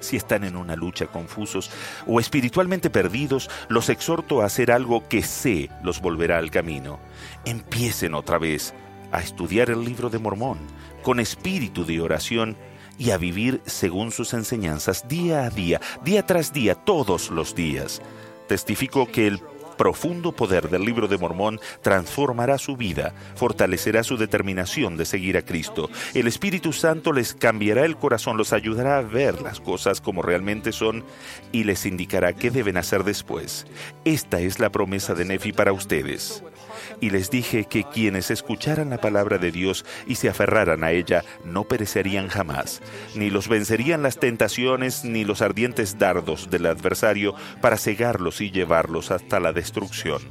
si están en una lucha confusos o espiritualmente perdidos, los exhorto a hacer algo que sé los volverá al camino. Empiecen otra vez a estudiar el libro de Mormón con espíritu de oración y a vivir según sus enseñanzas día a día, día tras día, todos los días. Testifico que el profundo poder del libro de Mormón transformará su vida, fortalecerá su determinación de seguir a Cristo. El Espíritu Santo les cambiará el corazón, los ayudará a ver las cosas como realmente son y les indicará qué deben hacer después. Esta es la promesa de Nefi para ustedes y les dije que quienes escucharan la palabra de Dios y se aferraran a ella no perecerían jamás, ni los vencerían las tentaciones ni los ardientes dardos del adversario para cegarlos y llevarlos hasta la destrucción.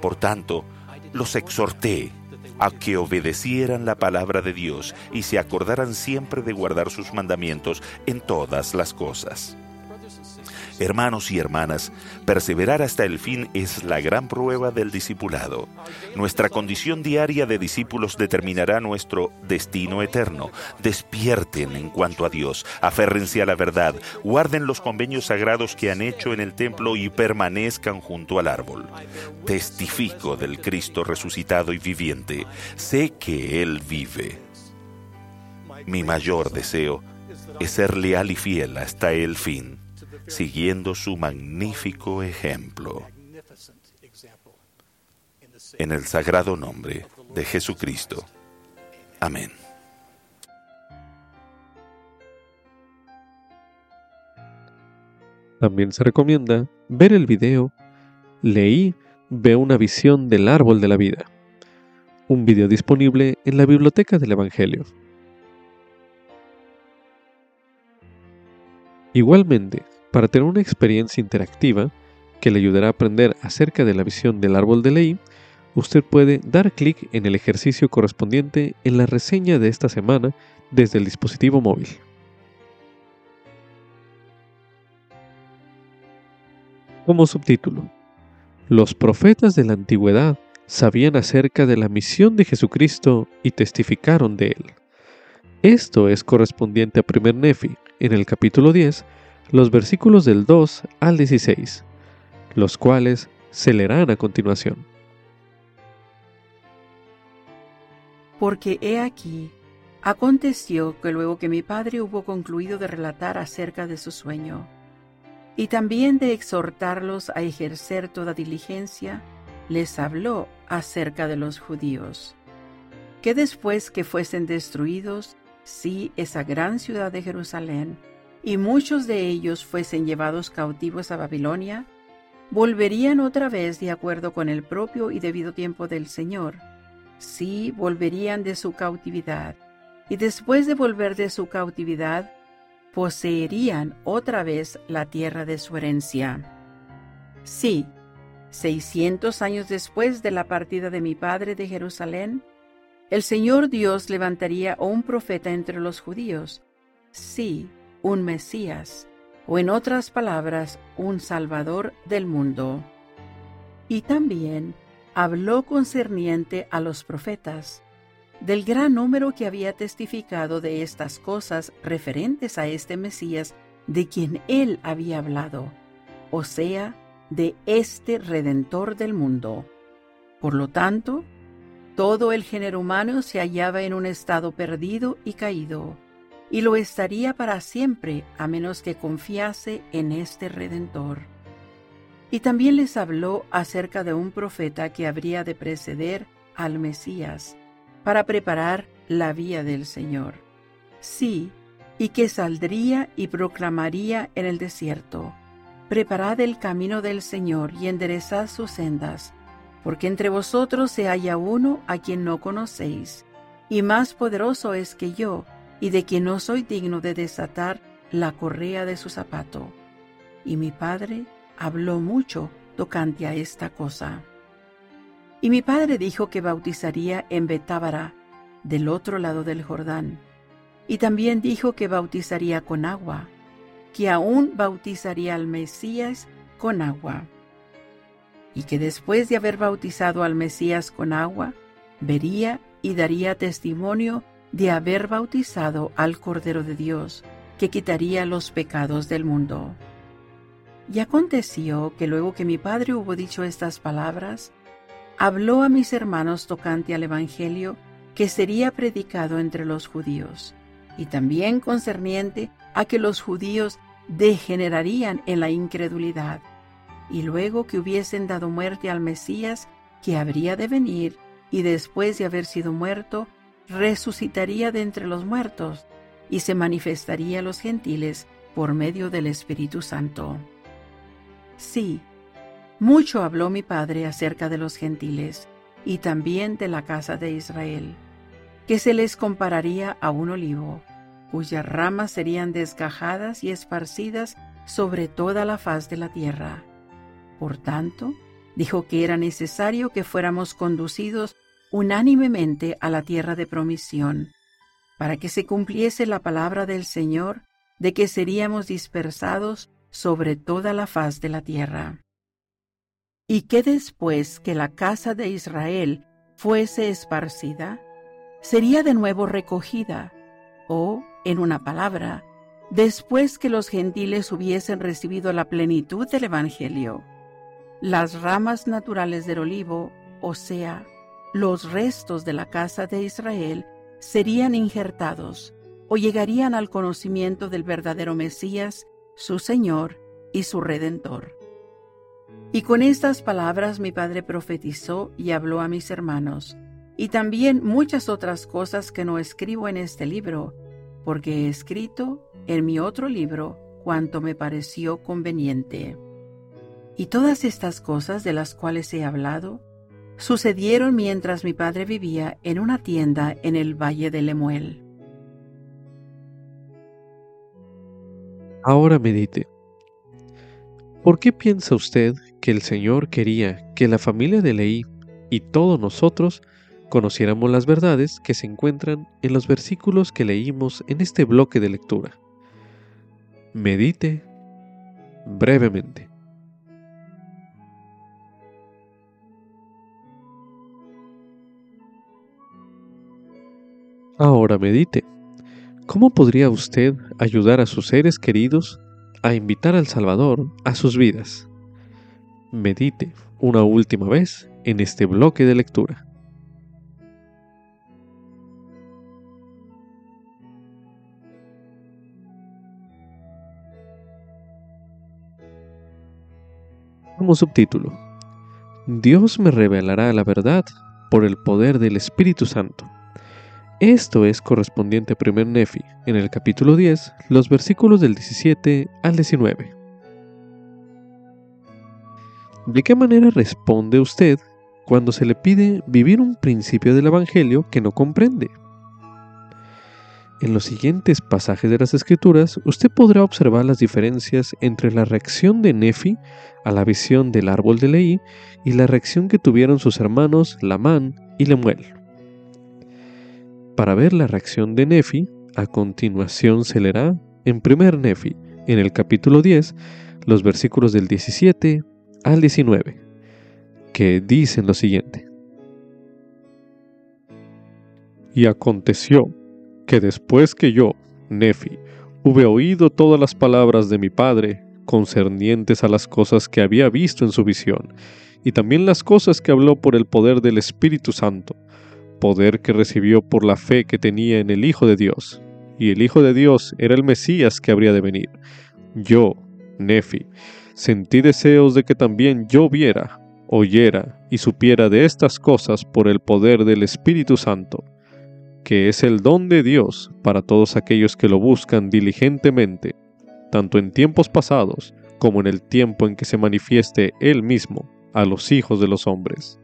Por tanto, los exhorté a que obedecieran la palabra de Dios y se acordaran siempre de guardar sus mandamientos en todas las cosas. Hermanos y hermanas, perseverar hasta el fin es la gran prueba del discipulado. Nuestra condición diaria de discípulos determinará nuestro destino eterno. Despierten en cuanto a Dios, aférrense a la verdad, guarden los convenios sagrados que han hecho en el templo y permanezcan junto al árbol. Testifico del Cristo resucitado y viviente. Sé que Él vive. Mi mayor deseo es ser leal y fiel hasta el fin siguiendo su magnífico ejemplo. En el sagrado nombre de Jesucristo. Amén. También se recomienda ver el video Leí, ve una visión del árbol de la vida. Un video disponible en la biblioteca del Evangelio. Igualmente, para tener una experiencia interactiva que le ayudará a aprender acerca de la visión del árbol de ley, usted puede dar clic en el ejercicio correspondiente en la reseña de esta semana desde el dispositivo móvil. Como subtítulo, los profetas de la antigüedad sabían acerca de la misión de Jesucristo y testificaron de él. Esto es correspondiente a 1 Nefi, en el capítulo 10, los versículos del 2 al 16, los cuales se leerán a continuación. Porque he aquí, aconteció que luego que mi padre hubo concluido de relatar acerca de su sueño, y también de exhortarlos a ejercer toda diligencia, les habló acerca de los judíos, que después que fuesen destruidos, sí, esa gran ciudad de Jerusalén, y muchos de ellos fuesen llevados cautivos a Babilonia, volverían otra vez de acuerdo con el propio y debido tiempo del Señor. Sí, volverían de su cautividad, y después de volver de su cautividad, poseerían otra vez la tierra de su herencia. Sí, seiscientos años después de la partida de mi padre de Jerusalén, el Señor Dios levantaría a un profeta entre los judíos. Sí, un Mesías, o en otras palabras, un Salvador del mundo. Y también habló concerniente a los profetas, del gran número que había testificado de estas cosas referentes a este Mesías de quien él había hablado, o sea, de este Redentor del mundo. Por lo tanto, todo el género humano se hallaba en un estado perdido y caído y lo estaría para siempre a menos que confiase en este Redentor. Y también les habló acerca de un profeta que habría de preceder al Mesías para preparar la vía del Señor. Sí, y que saldría y proclamaría en el desierto, Preparad el camino del Señor y enderezad sus sendas, porque entre vosotros se halla uno a quien no conocéis, y más poderoso es que yo, y de quien no soy digno de desatar la correa de su zapato. Y mi padre habló mucho tocante a esta cosa. Y mi padre dijo que bautizaría en Betábara, del otro lado del Jordán, y también dijo que bautizaría con agua que aún bautizaría al Mesías con agua, y que después de haber bautizado al Mesías con agua, vería y daría testimonio de haber bautizado al Cordero de Dios, que quitaría los pecados del mundo. Y aconteció que luego que mi padre hubo dicho estas palabras, habló a mis hermanos tocante al Evangelio que sería predicado entre los judíos, y también concerniente a que los judíos degenerarían en la incredulidad, y luego que hubiesen dado muerte al Mesías, que habría de venir, y después de haber sido muerto, resucitaría de entre los muertos, y se manifestaría a los gentiles por medio del Espíritu Santo. Sí, mucho habló mi Padre acerca de los gentiles, y también de la casa de Israel, que se les compararía a un olivo cuyas ramas serían desgajadas y esparcidas sobre toda la faz de la tierra. Por tanto, dijo que era necesario que fuéramos conducidos unánimemente a la tierra de promisión, para que se cumpliese la palabra del Señor de que seríamos dispersados sobre toda la faz de la tierra. Y que después que la casa de Israel fuese esparcida, sería de nuevo recogida, o en una palabra, después que los gentiles hubiesen recibido la plenitud del Evangelio, las ramas naturales del olivo, o sea, los restos de la casa de Israel, serían injertados o llegarían al conocimiento del verdadero Mesías, su Señor y su Redentor. Y con estas palabras mi padre profetizó y habló a mis hermanos, y también muchas otras cosas que no escribo en este libro, porque he escrito en mi otro libro cuanto me pareció conveniente. Y todas estas cosas de las cuales he hablado sucedieron mientras mi padre vivía en una tienda en el valle de Lemuel. Ahora medite. ¿Por qué piensa usted que el Señor quería que la familia de Leí y todos nosotros conociéramos las verdades que se encuentran en los versículos que leímos en este bloque de lectura. Medite brevemente. Ahora medite. ¿Cómo podría usted ayudar a sus seres queridos a invitar al Salvador a sus vidas? Medite una última vez en este bloque de lectura. Como subtítulo, Dios me revelará la verdad por el poder del Espíritu Santo. Esto es correspondiente a 1 Nefi, en el capítulo 10, los versículos del 17 al 19. ¿De qué manera responde usted cuando se le pide vivir un principio del Evangelio que no comprende? En los siguientes pasajes de las Escrituras, usted podrá observar las diferencias entre la reacción de Nefi a la visión del árbol de Leí y la reacción que tuvieron sus hermanos Lamán y Lemuel. Para ver la reacción de Nefi, a continuación se leerá en primer Nefi, en el capítulo 10, los versículos del 17 al 19, que dicen lo siguiente. Y aconteció que después que yo, Nefi, hube oído todas las palabras de mi padre concernientes a las cosas que había visto en su visión, y también las cosas que habló por el poder del Espíritu Santo, poder que recibió por la fe que tenía en el Hijo de Dios, y el Hijo de Dios era el Mesías que habría de venir. Yo, Nefi, sentí deseos de que también yo viera, oyera y supiera de estas cosas por el poder del Espíritu Santo que es el don de Dios para todos aquellos que lo buscan diligentemente, tanto en tiempos pasados como en el tiempo en que se manifieste Él mismo a los hijos de los hombres.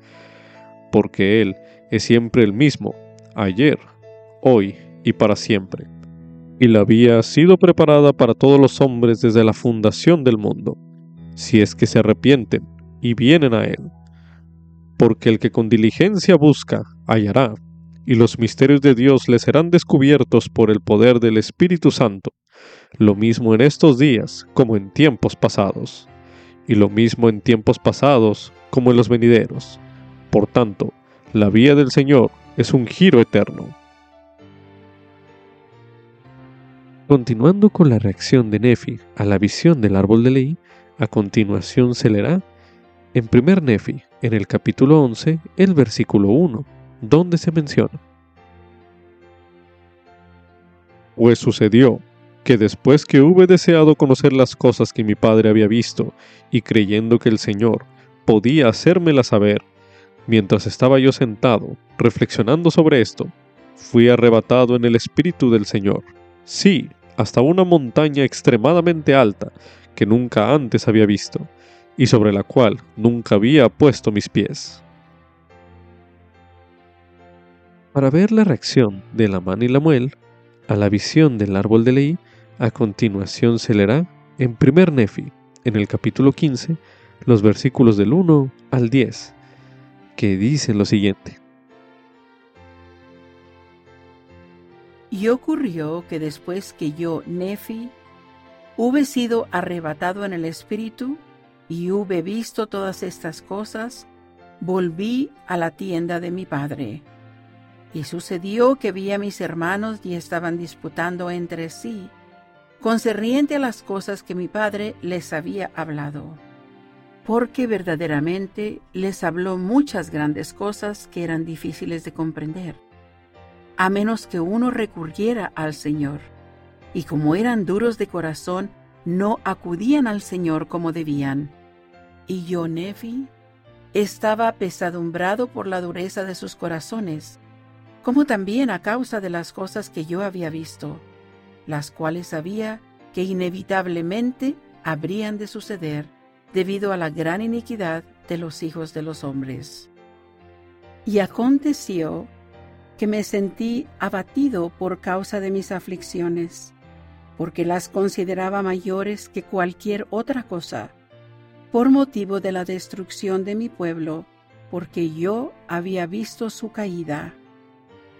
Porque Él es siempre el mismo, ayer, hoy y para siempre. Y la vía ha sido preparada para todos los hombres desde la fundación del mundo, si es que se arrepienten y vienen a Él. Porque el que con diligencia busca, hallará y los misterios de Dios les serán descubiertos por el poder del Espíritu Santo, lo mismo en estos días como en tiempos pasados, y lo mismo en tiempos pasados como en los venideros. Por tanto, la vía del Señor es un giro eterno. Continuando con la reacción de Nefi a la visión del árbol de ley, a continuación se leerá en primer Nefi, en el capítulo 11, el versículo 1 donde se menciona. Pues sucedió que después que hube deseado conocer las cosas que mi padre había visto, y creyendo que el Señor podía hacérmela saber, mientras estaba yo sentado, reflexionando sobre esto, fui arrebatado en el Espíritu del Señor, sí, hasta una montaña extremadamente alta que nunca antes había visto, y sobre la cual nunca había puesto mis pies. Para ver la reacción de la man y la muel a la visión del árbol de ley, a continuación se leerá en primer Nefi, en el capítulo 15, los versículos del 1 al 10, que dicen lo siguiente. Y ocurrió que después que yo, Nefi, hube sido arrebatado en el espíritu y hube visto todas estas cosas, volví a la tienda de mi padre. Y sucedió que vi a mis hermanos y estaban disputando entre sí, concerniente a las cosas que mi padre les había hablado. Porque verdaderamente les habló muchas grandes cosas que eran difíciles de comprender, a menos que uno recurriera al Señor. Y como eran duros de corazón, no acudían al Señor como debían. Y yo, Nefi, estaba pesadumbrado por la dureza de sus corazones, como también a causa de las cosas que yo había visto, las cuales sabía que inevitablemente habrían de suceder debido a la gran iniquidad de los hijos de los hombres. Y aconteció que me sentí abatido por causa de mis aflicciones, porque las consideraba mayores que cualquier otra cosa, por motivo de la destrucción de mi pueblo, porque yo había visto su caída.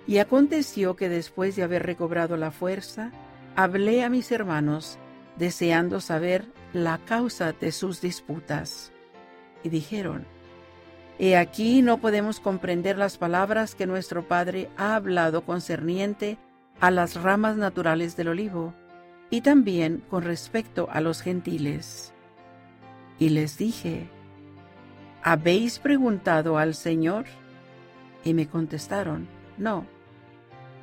Y aconteció que después de haber recobrado la fuerza, hablé a mis hermanos, deseando saber la causa de sus disputas. Y dijeron, He aquí no podemos comprender las palabras que nuestro Padre ha hablado concerniente a las ramas naturales del olivo, y también con respecto a los gentiles. Y les dije, ¿habéis preguntado al Señor? Y me contestaron, no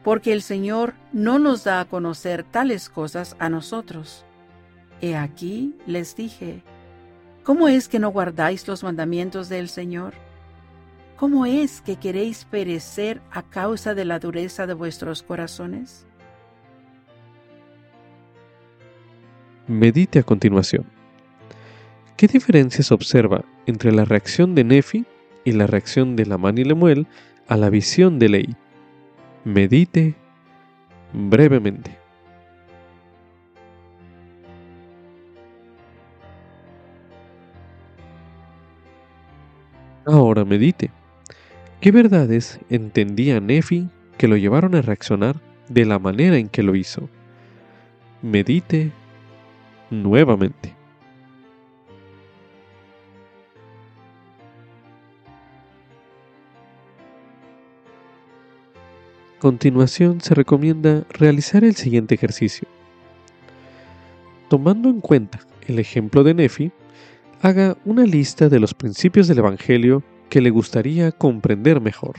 porque el Señor no nos da a conocer tales cosas a nosotros. He aquí les dije, ¿cómo es que no guardáis los mandamientos del Señor? ¿Cómo es que queréis perecer a causa de la dureza de vuestros corazones? Medite a continuación. ¿Qué diferencias observa entre la reacción de Nefi y la reacción de Lamán y Lemuel a la visión de Ley? medite brevemente. Ahora medite. ¿Qué verdades entendía Nefi que lo llevaron a reaccionar de la manera en que lo hizo? Medite nuevamente. continuación se recomienda realizar el siguiente ejercicio. Tomando en cuenta el ejemplo de Nefi, haga una lista de los principios del Evangelio que le gustaría comprender mejor.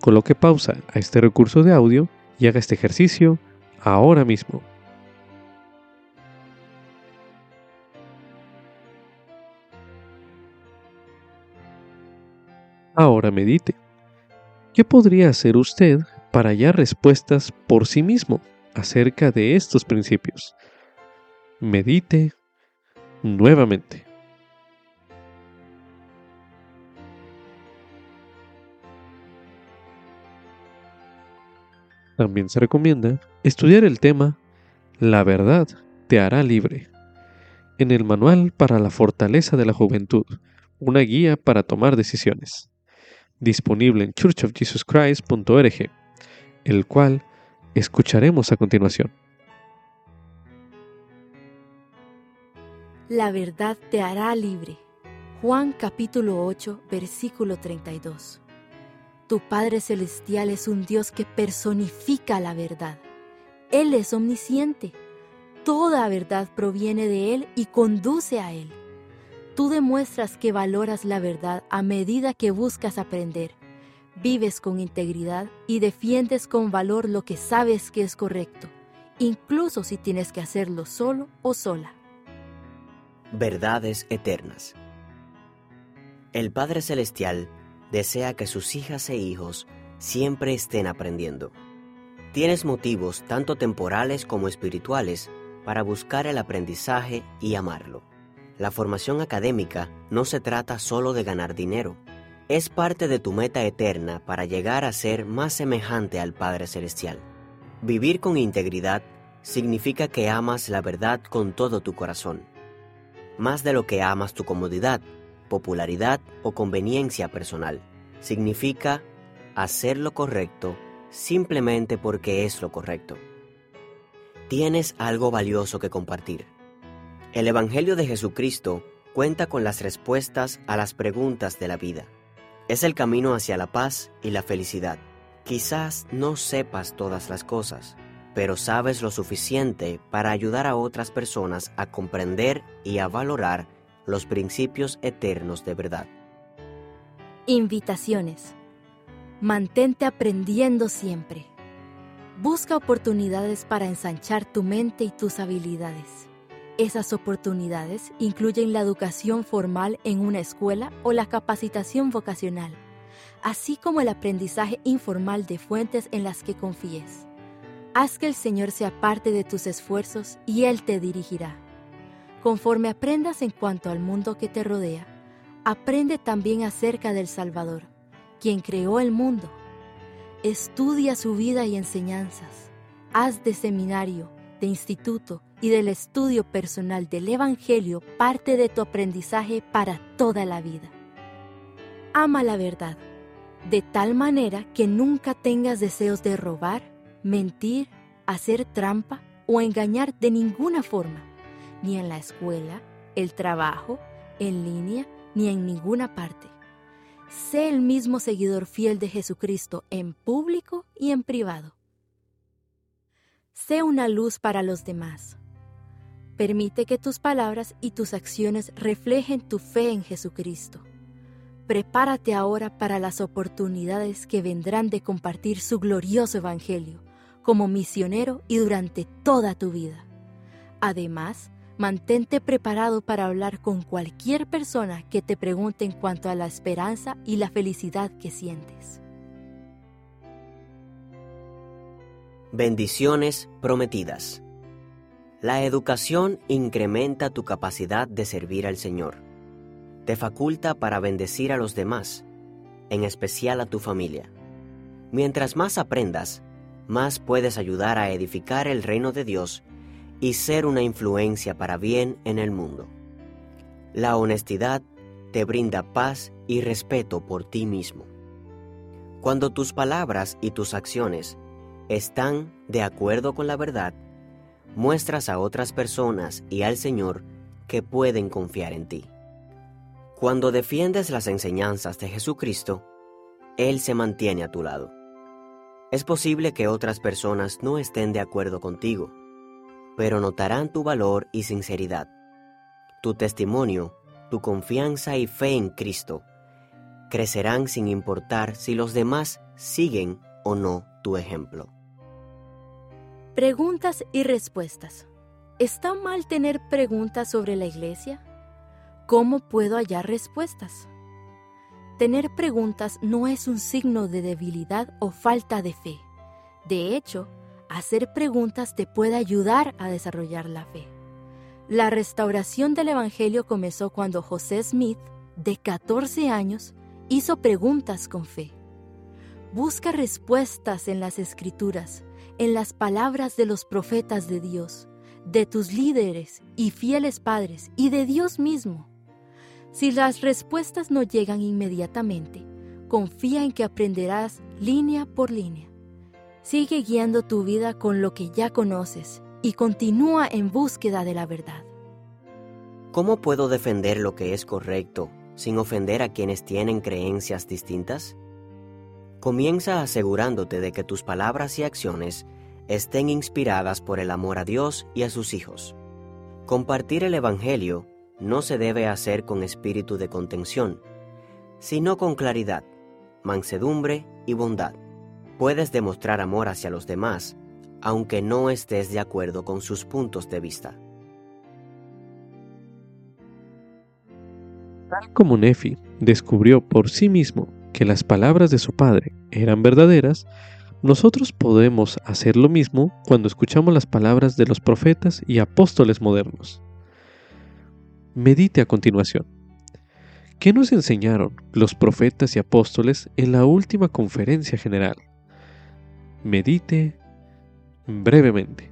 Coloque pausa a este recurso de audio y haga este ejercicio ahora mismo. Ahora medite. ¿Qué podría hacer usted para hallar respuestas por sí mismo acerca de estos principios. Medite nuevamente. También se recomienda estudiar el tema La verdad te hará libre en el Manual para la Fortaleza de la Juventud, una guía para tomar decisiones, disponible en churchofjesuschrist.org, el cual escucharemos a continuación. La verdad te hará libre. Juan capítulo 8, versículo 32. Tu Padre Celestial es un Dios que personifica la verdad. Él es omnisciente. Toda verdad proviene de Él y conduce a Él. Tú demuestras que valoras la verdad a medida que buscas aprender. Vives con integridad y defiendes con valor lo que sabes que es correcto, incluso si tienes que hacerlo solo o sola. Verdades eternas. El Padre Celestial desea que sus hijas e hijos siempre estén aprendiendo. Tienes motivos tanto temporales como espirituales para buscar el aprendizaje y amarlo. La formación académica no se trata solo de ganar dinero, es parte de tu meta eterna para llegar a ser más semejante al Padre Celestial. Vivir con integridad significa que amas la verdad con todo tu corazón, más de lo que amas tu comodidad popularidad o conveniencia personal. Significa hacer lo correcto simplemente porque es lo correcto. Tienes algo valioso que compartir. El Evangelio de Jesucristo cuenta con las respuestas a las preguntas de la vida. Es el camino hacia la paz y la felicidad. Quizás no sepas todas las cosas, pero sabes lo suficiente para ayudar a otras personas a comprender y a valorar los principios eternos de verdad. Invitaciones. Mantente aprendiendo siempre. Busca oportunidades para ensanchar tu mente y tus habilidades. Esas oportunidades incluyen la educación formal en una escuela o la capacitación vocacional, así como el aprendizaje informal de fuentes en las que confíes. Haz que el Señor sea parte de tus esfuerzos y Él te dirigirá. Conforme aprendas en cuanto al mundo que te rodea, aprende también acerca del Salvador, quien creó el mundo. Estudia su vida y enseñanzas. Haz de seminario, de instituto y del estudio personal del Evangelio parte de tu aprendizaje para toda la vida. Ama la verdad, de tal manera que nunca tengas deseos de robar, mentir, hacer trampa o engañar de ninguna forma ni en la escuela, el trabajo, en línea, ni en ninguna parte. Sé el mismo seguidor fiel de Jesucristo en público y en privado. Sé una luz para los demás. Permite que tus palabras y tus acciones reflejen tu fe en Jesucristo. Prepárate ahora para las oportunidades que vendrán de compartir su glorioso Evangelio como misionero y durante toda tu vida. Además, Mantente preparado para hablar con cualquier persona que te pregunte en cuanto a la esperanza y la felicidad que sientes. Bendiciones prometidas. La educación incrementa tu capacidad de servir al Señor. Te faculta para bendecir a los demás, en especial a tu familia. Mientras más aprendas, más puedes ayudar a edificar el reino de Dios y ser una influencia para bien en el mundo. La honestidad te brinda paz y respeto por ti mismo. Cuando tus palabras y tus acciones están de acuerdo con la verdad, muestras a otras personas y al Señor que pueden confiar en ti. Cuando defiendes las enseñanzas de Jesucristo, Él se mantiene a tu lado. Es posible que otras personas no estén de acuerdo contigo, pero notarán tu valor y sinceridad. Tu testimonio, tu confianza y fe en Cristo crecerán sin importar si los demás siguen o no tu ejemplo. Preguntas y respuestas. ¿Está mal tener preguntas sobre la iglesia? ¿Cómo puedo hallar respuestas? Tener preguntas no es un signo de debilidad o falta de fe De hecho, hacer preguntas te puede ayudar a desarrollar la fe. La restauración del Evangelio comenzó cuando José Smith, de 14 años, hizo preguntas con fe. Busca respuestas en las escrituras, en las palabras de los profetas de Dios, de tus líderes y fieles padres y de Dios mismo. Si las respuestas no llegan inmediatamente, confía en que aprenderás línea por línea. Sigue guiando tu vida con lo que ya conoces y continúa en búsqueda de la verdad. ¿Cómo puedo defender lo que es correcto sin ofender a quienes tienen creencias distintas? Comienza asegurándote de que tus palabras y acciones estén inspiradas por el amor a Dios y a sus hijos. Compartir el Evangelio no se debe hacer con espíritu de contención, sino con claridad, mansedumbre y bondad. Puedes demostrar amor hacia los demás, aunque no estés de acuerdo con sus puntos de vista. Tal como Nefi descubrió por sí mismo que las palabras de su padre eran verdaderas, nosotros podemos hacer lo mismo cuando escuchamos las palabras de los profetas y apóstoles modernos. Medite a continuación. ¿Qué nos enseñaron los profetas y apóstoles en la última conferencia general? Medite brevemente.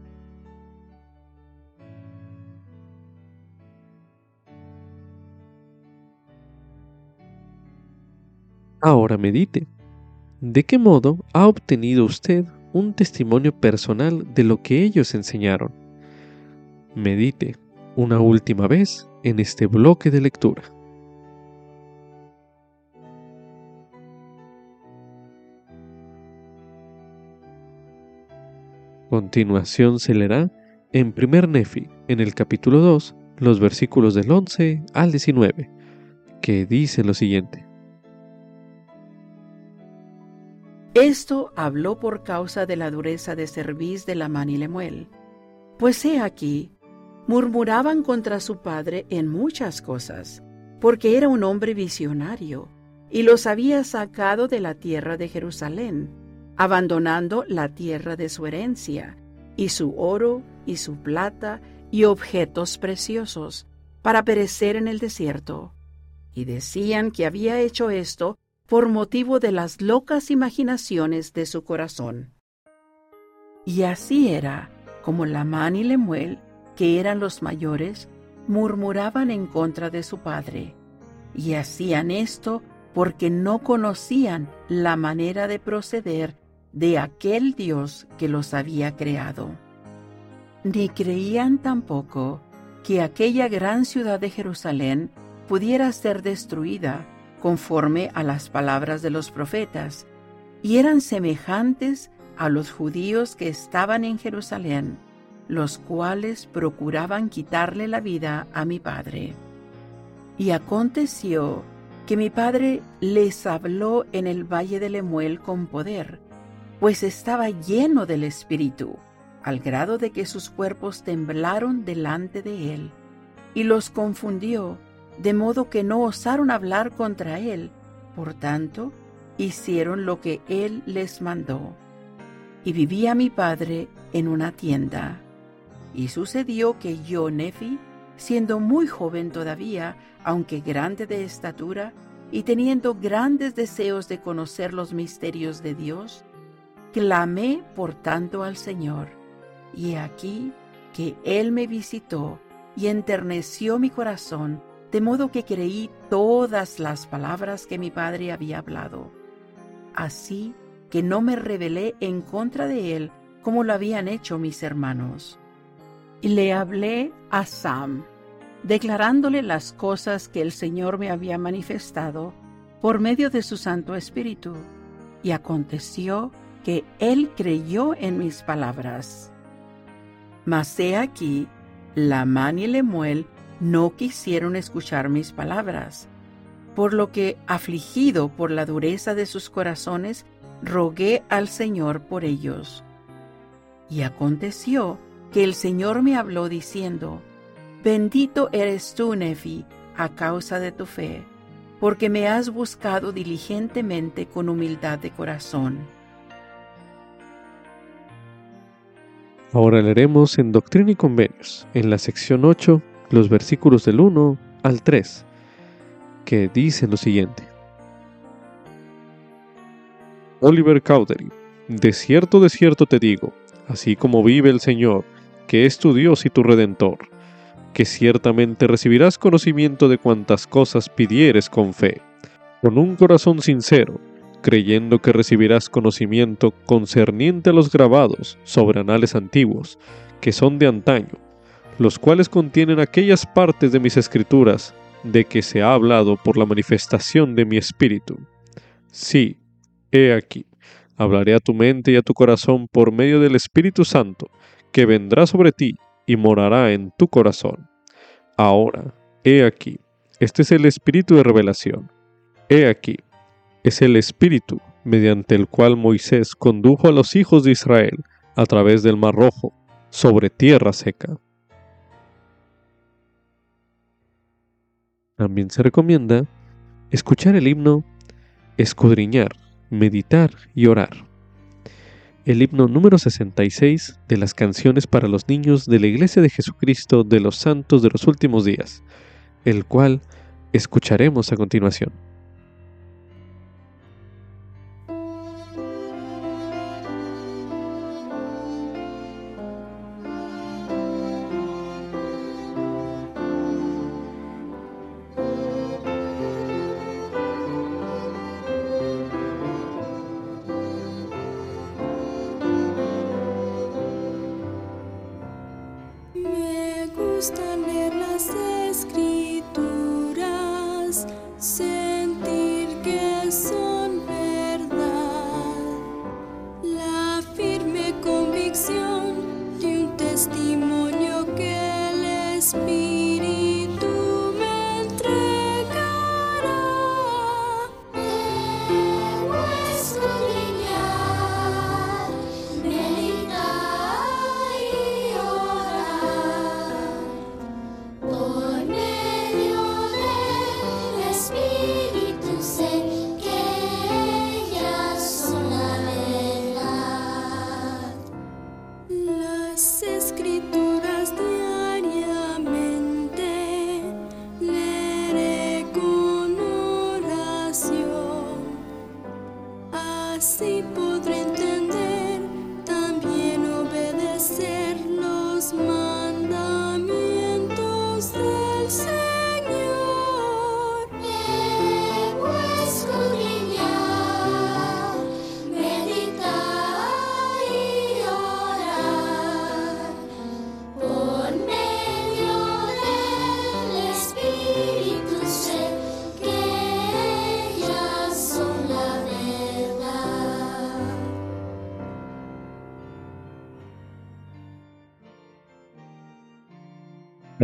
Ahora medite. ¿De qué modo ha obtenido usted un testimonio personal de lo que ellos enseñaron? Medite una última vez en este bloque de lectura. Continuación se leerá en primer Nefi, en el capítulo 2, los versículos del 11 al 19, que dice lo siguiente. Esto habló por causa de la dureza de cerviz de la y Lemuel. Pues he aquí, murmuraban contra su padre en muchas cosas, porque era un hombre visionario, y los había sacado de la tierra de Jerusalén, abandonando la tierra de su herencia, y su oro, y su plata, y objetos preciosos, para perecer en el desierto. Y decían que había hecho esto por motivo de las locas imaginaciones de su corazón. Y así era como Lamán y Lemuel, que eran los mayores, murmuraban en contra de su padre, y hacían esto porque no conocían la manera de proceder de aquel Dios que los había creado. Ni creían tampoco que aquella gran ciudad de Jerusalén pudiera ser destruida conforme a las palabras de los profetas, y eran semejantes a los judíos que estaban en Jerusalén, los cuales procuraban quitarle la vida a mi padre. Y aconteció que mi padre les habló en el valle de Lemuel con poder, pues estaba lleno del Espíritu, al grado de que sus cuerpos temblaron delante de él, y los confundió de modo que no osaron hablar contra él. Por tanto, hicieron lo que él les mandó. Y vivía mi padre en una tienda. Y sucedió que yo, Nefi, siendo muy joven todavía, aunque grande de estatura, y teniendo grandes deseos de conocer los misterios de Dios, clamé por tanto al Señor. Y aquí que Él me visitó y enterneció mi corazón de modo que creí todas las palabras que mi padre había hablado. Así que no me rebelé en contra de él como lo habían hecho mis hermanos. Y le hablé a Sam, declarándole las cosas que el Señor me había manifestado por medio de su Santo Espíritu. Y aconteció que él creyó en mis palabras. Mas he aquí, Lamán y Lemuel no quisieron escuchar mis palabras, por lo que, afligido por la dureza de sus corazones, rogué al Señor por ellos. Y aconteció que el Señor me habló diciendo, Bendito eres tú, Nefi, a causa de tu fe, porque me has buscado diligentemente con humildad de corazón. Ahora leeremos en Doctrina y Convenios, en la sección 8, los versículos del 1 al 3, que dicen lo siguiente. Oliver Cowdery, de cierto, de cierto te digo, así como vive el Señor, que es tu Dios y tu Redentor, que ciertamente recibirás conocimiento de cuantas cosas pidieres con fe, con un corazón sincero, creyendo que recibirás conocimiento concerniente a los grabados sobre anales antiguos, que son de antaño, los cuales contienen aquellas partes de mis escrituras de que se ha hablado por la manifestación de mi espíritu. Sí, he aquí, hablaré a tu mente y a tu corazón por medio del Espíritu Santo, que vendrá sobre ti y morará en tu corazón. Ahora, he aquí, este es el espíritu de revelación. He aquí, es el espíritu mediante el cual Moisés condujo a los hijos de Israel a través del Mar Rojo, sobre tierra seca. También se recomienda escuchar el himno, escudriñar, meditar y orar. El himno número 66 de las canciones para los niños de la Iglesia de Jesucristo de los Santos de los Últimos Días, el cual escucharemos a continuación.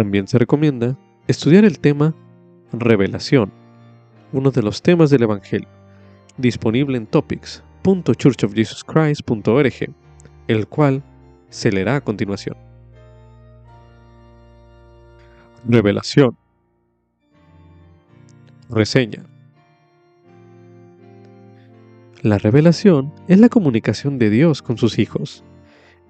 También se recomienda estudiar el tema Revelación, uno de los temas del Evangelio, disponible en topics.churchofjesuschrist.org, el cual se leerá a continuación. Revelación. Reseña. La revelación es la comunicación de Dios con sus hijos.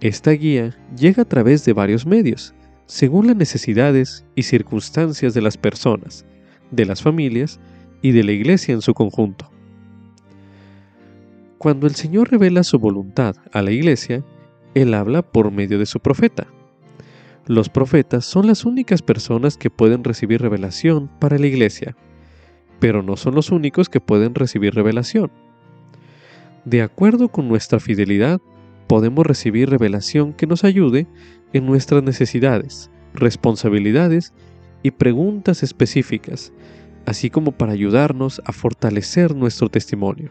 Esta guía llega a través de varios medios, según las necesidades y circunstancias de las personas, de las familias y de la iglesia en su conjunto. Cuando el Señor revela su voluntad a la iglesia, Él habla por medio de su profeta. Los profetas son las únicas personas que pueden recibir revelación para la iglesia, pero no son los únicos que pueden recibir revelación. De acuerdo con nuestra fidelidad, podemos recibir revelación que nos ayude en nuestras necesidades, responsabilidades y preguntas específicas, así como para ayudarnos a fortalecer nuestro testimonio.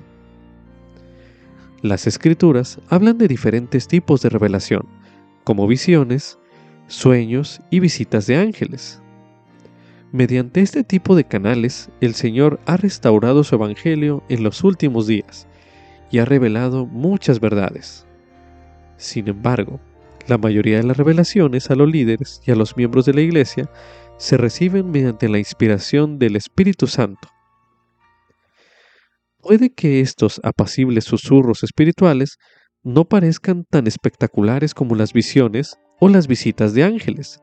Las escrituras hablan de diferentes tipos de revelación, como visiones, sueños y visitas de ángeles. Mediante este tipo de canales, el Señor ha restaurado su Evangelio en los últimos días y ha revelado muchas verdades. Sin embargo, la mayoría de las revelaciones a los líderes y a los miembros de la Iglesia se reciben mediante la inspiración del Espíritu Santo. Puede que estos apacibles susurros espirituales no parezcan tan espectaculares como las visiones o las visitas de ángeles,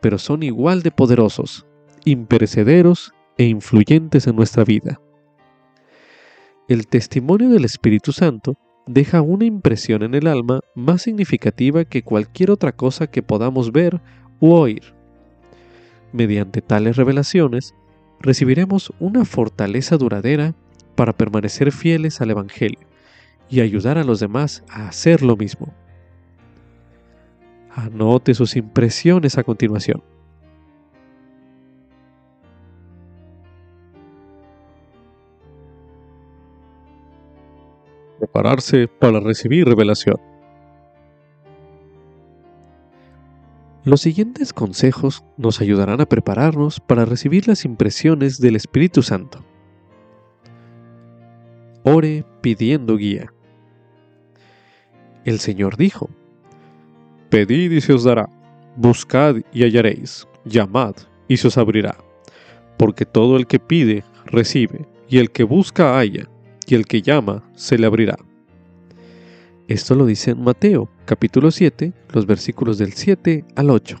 pero son igual de poderosos, imperecederos e influyentes en nuestra vida. El testimonio del Espíritu Santo deja una impresión en el alma más significativa que cualquier otra cosa que podamos ver u oír. Mediante tales revelaciones, recibiremos una fortaleza duradera para permanecer fieles al Evangelio y ayudar a los demás a hacer lo mismo. Anote sus impresiones a continuación. Prepararse para recibir revelación. Los siguientes consejos nos ayudarán a prepararnos para recibir las impresiones del Espíritu Santo. Ore pidiendo guía. El Señor dijo, Pedid y se os dará, buscad y hallaréis, llamad y se os abrirá, porque todo el que pide, recibe, y el que busca, halla, y el que llama, se le abrirá. Esto lo dice en Mateo, capítulo 7, los versículos del 7 al 8.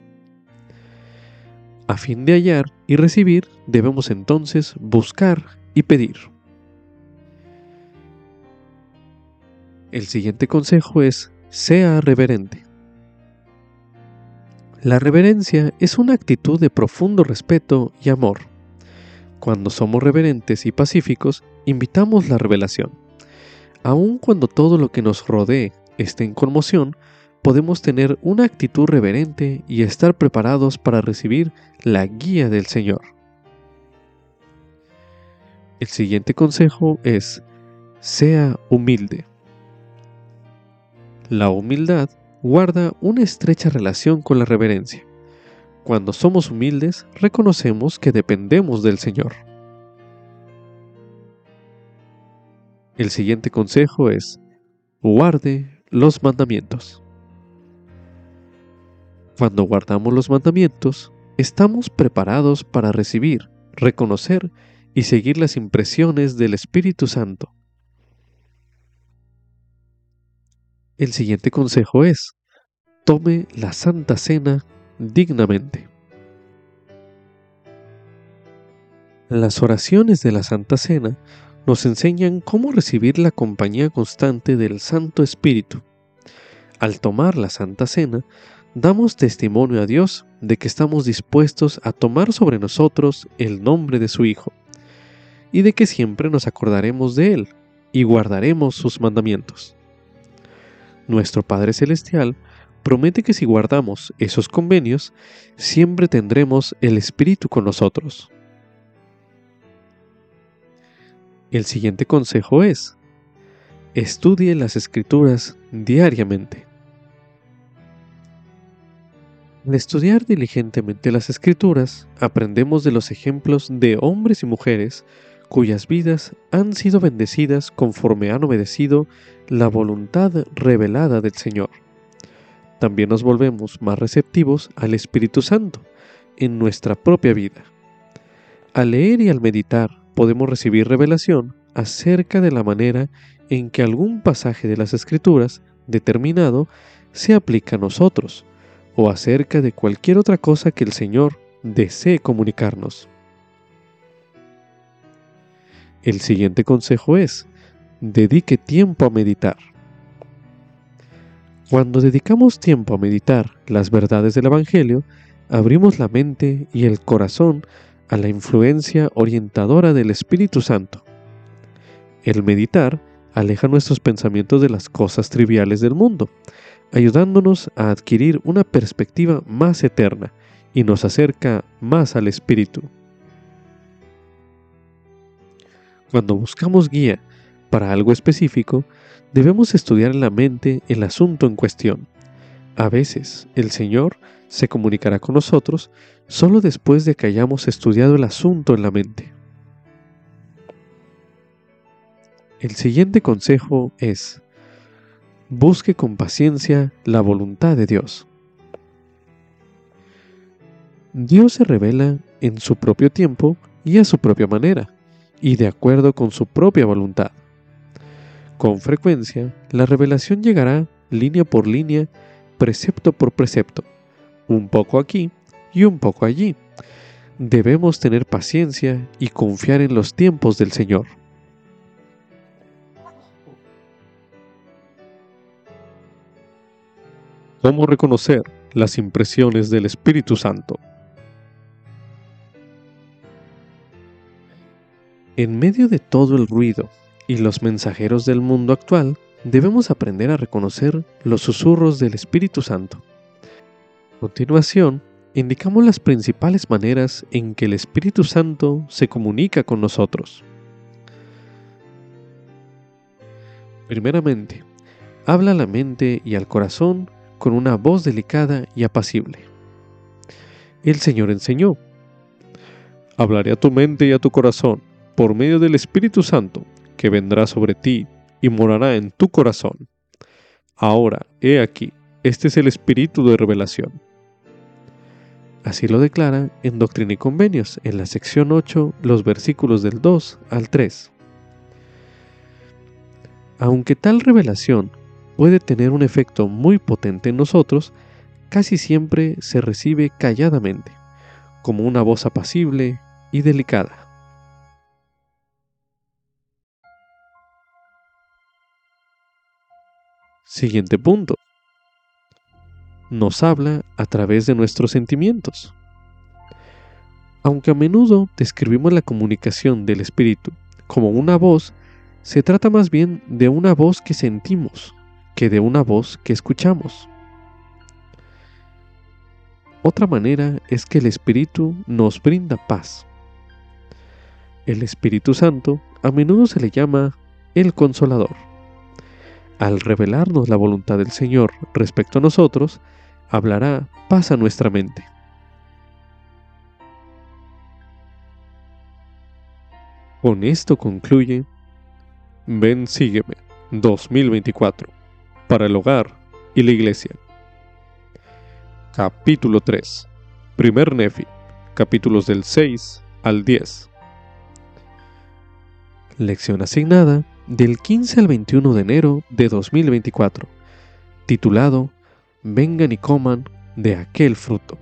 A fin de hallar y recibir, debemos entonces buscar y pedir. El siguiente consejo es, sea reverente. La reverencia es una actitud de profundo respeto y amor. Cuando somos reverentes y pacíficos, invitamos la revelación. Aun cuando todo lo que nos rodee esté en conmoción, podemos tener una actitud reverente y estar preparados para recibir la guía del Señor. El siguiente consejo es, sea humilde. La humildad guarda una estrecha relación con la reverencia. Cuando somos humildes, reconocemos que dependemos del Señor. El siguiente consejo es, guarde los mandamientos. Cuando guardamos los mandamientos, estamos preparados para recibir, reconocer y seguir las impresiones del Espíritu Santo. El siguiente consejo es, tome la Santa Cena dignamente. Las oraciones de la Santa Cena nos enseñan cómo recibir la compañía constante del Santo Espíritu. Al tomar la Santa Cena, damos testimonio a Dios de que estamos dispuestos a tomar sobre nosotros el nombre de su Hijo, y de que siempre nos acordaremos de Él y guardaremos sus mandamientos. Nuestro Padre Celestial promete que si guardamos esos convenios, siempre tendremos el Espíritu con nosotros. El siguiente consejo es, estudie las escrituras diariamente. Al estudiar diligentemente las escrituras, aprendemos de los ejemplos de hombres y mujeres cuyas vidas han sido bendecidas conforme han obedecido la voluntad revelada del Señor. También nos volvemos más receptivos al Espíritu Santo en nuestra propia vida. Al leer y al meditar podemos recibir revelación acerca de la manera en que algún pasaje de las Escrituras determinado se aplica a nosotros, o acerca de cualquier otra cosa que el Señor desee comunicarnos. El siguiente consejo es, dedique tiempo a meditar. Cuando dedicamos tiempo a meditar las verdades del Evangelio, abrimos la mente y el corazón a la influencia orientadora del Espíritu Santo. El meditar aleja nuestros pensamientos de las cosas triviales del mundo, ayudándonos a adquirir una perspectiva más eterna y nos acerca más al Espíritu. Cuando buscamos guía para algo específico, debemos estudiar en la mente el asunto en cuestión. A veces el Señor se comunicará con nosotros solo después de que hayamos estudiado el asunto en la mente. El siguiente consejo es, busque con paciencia la voluntad de Dios. Dios se revela en su propio tiempo y a su propia manera y de acuerdo con su propia voluntad. Con frecuencia, la revelación llegará línea por línea, precepto por precepto, un poco aquí y un poco allí. Debemos tener paciencia y confiar en los tiempos del Señor. ¿Cómo reconocer las impresiones del Espíritu Santo? En medio de todo el ruido y los mensajeros del mundo actual, debemos aprender a reconocer los susurros del Espíritu Santo. A continuación, indicamos las principales maneras en que el Espíritu Santo se comunica con nosotros. Primeramente, habla a la mente y al corazón con una voz delicada y apacible. El Señor enseñó, hablaré a tu mente y a tu corazón por medio del Espíritu Santo, que vendrá sobre ti y morará en tu corazón. Ahora, he aquí, este es el Espíritu de revelación. Así lo declara en Doctrina y Convenios, en la sección 8, los versículos del 2 al 3. Aunque tal revelación puede tener un efecto muy potente en nosotros, casi siempre se recibe calladamente, como una voz apacible y delicada. Siguiente punto. Nos habla a través de nuestros sentimientos. Aunque a menudo describimos la comunicación del espíritu como una voz, se trata más bien de una voz que sentimos que de una voz que escuchamos. Otra manera es que el Espíritu nos brinda paz. El Espíritu Santo a menudo se le llama el Consolador al revelarnos la voluntad del Señor respecto a nosotros, hablará paz a nuestra mente. Con esto concluye Ven Sígueme 2024 para el hogar y la iglesia. Capítulo 3. Primer Nefi, capítulos del 6 al 10. Lección asignada del 15 al 21 de enero de 2024, titulado Vengan y coman de aquel fruto.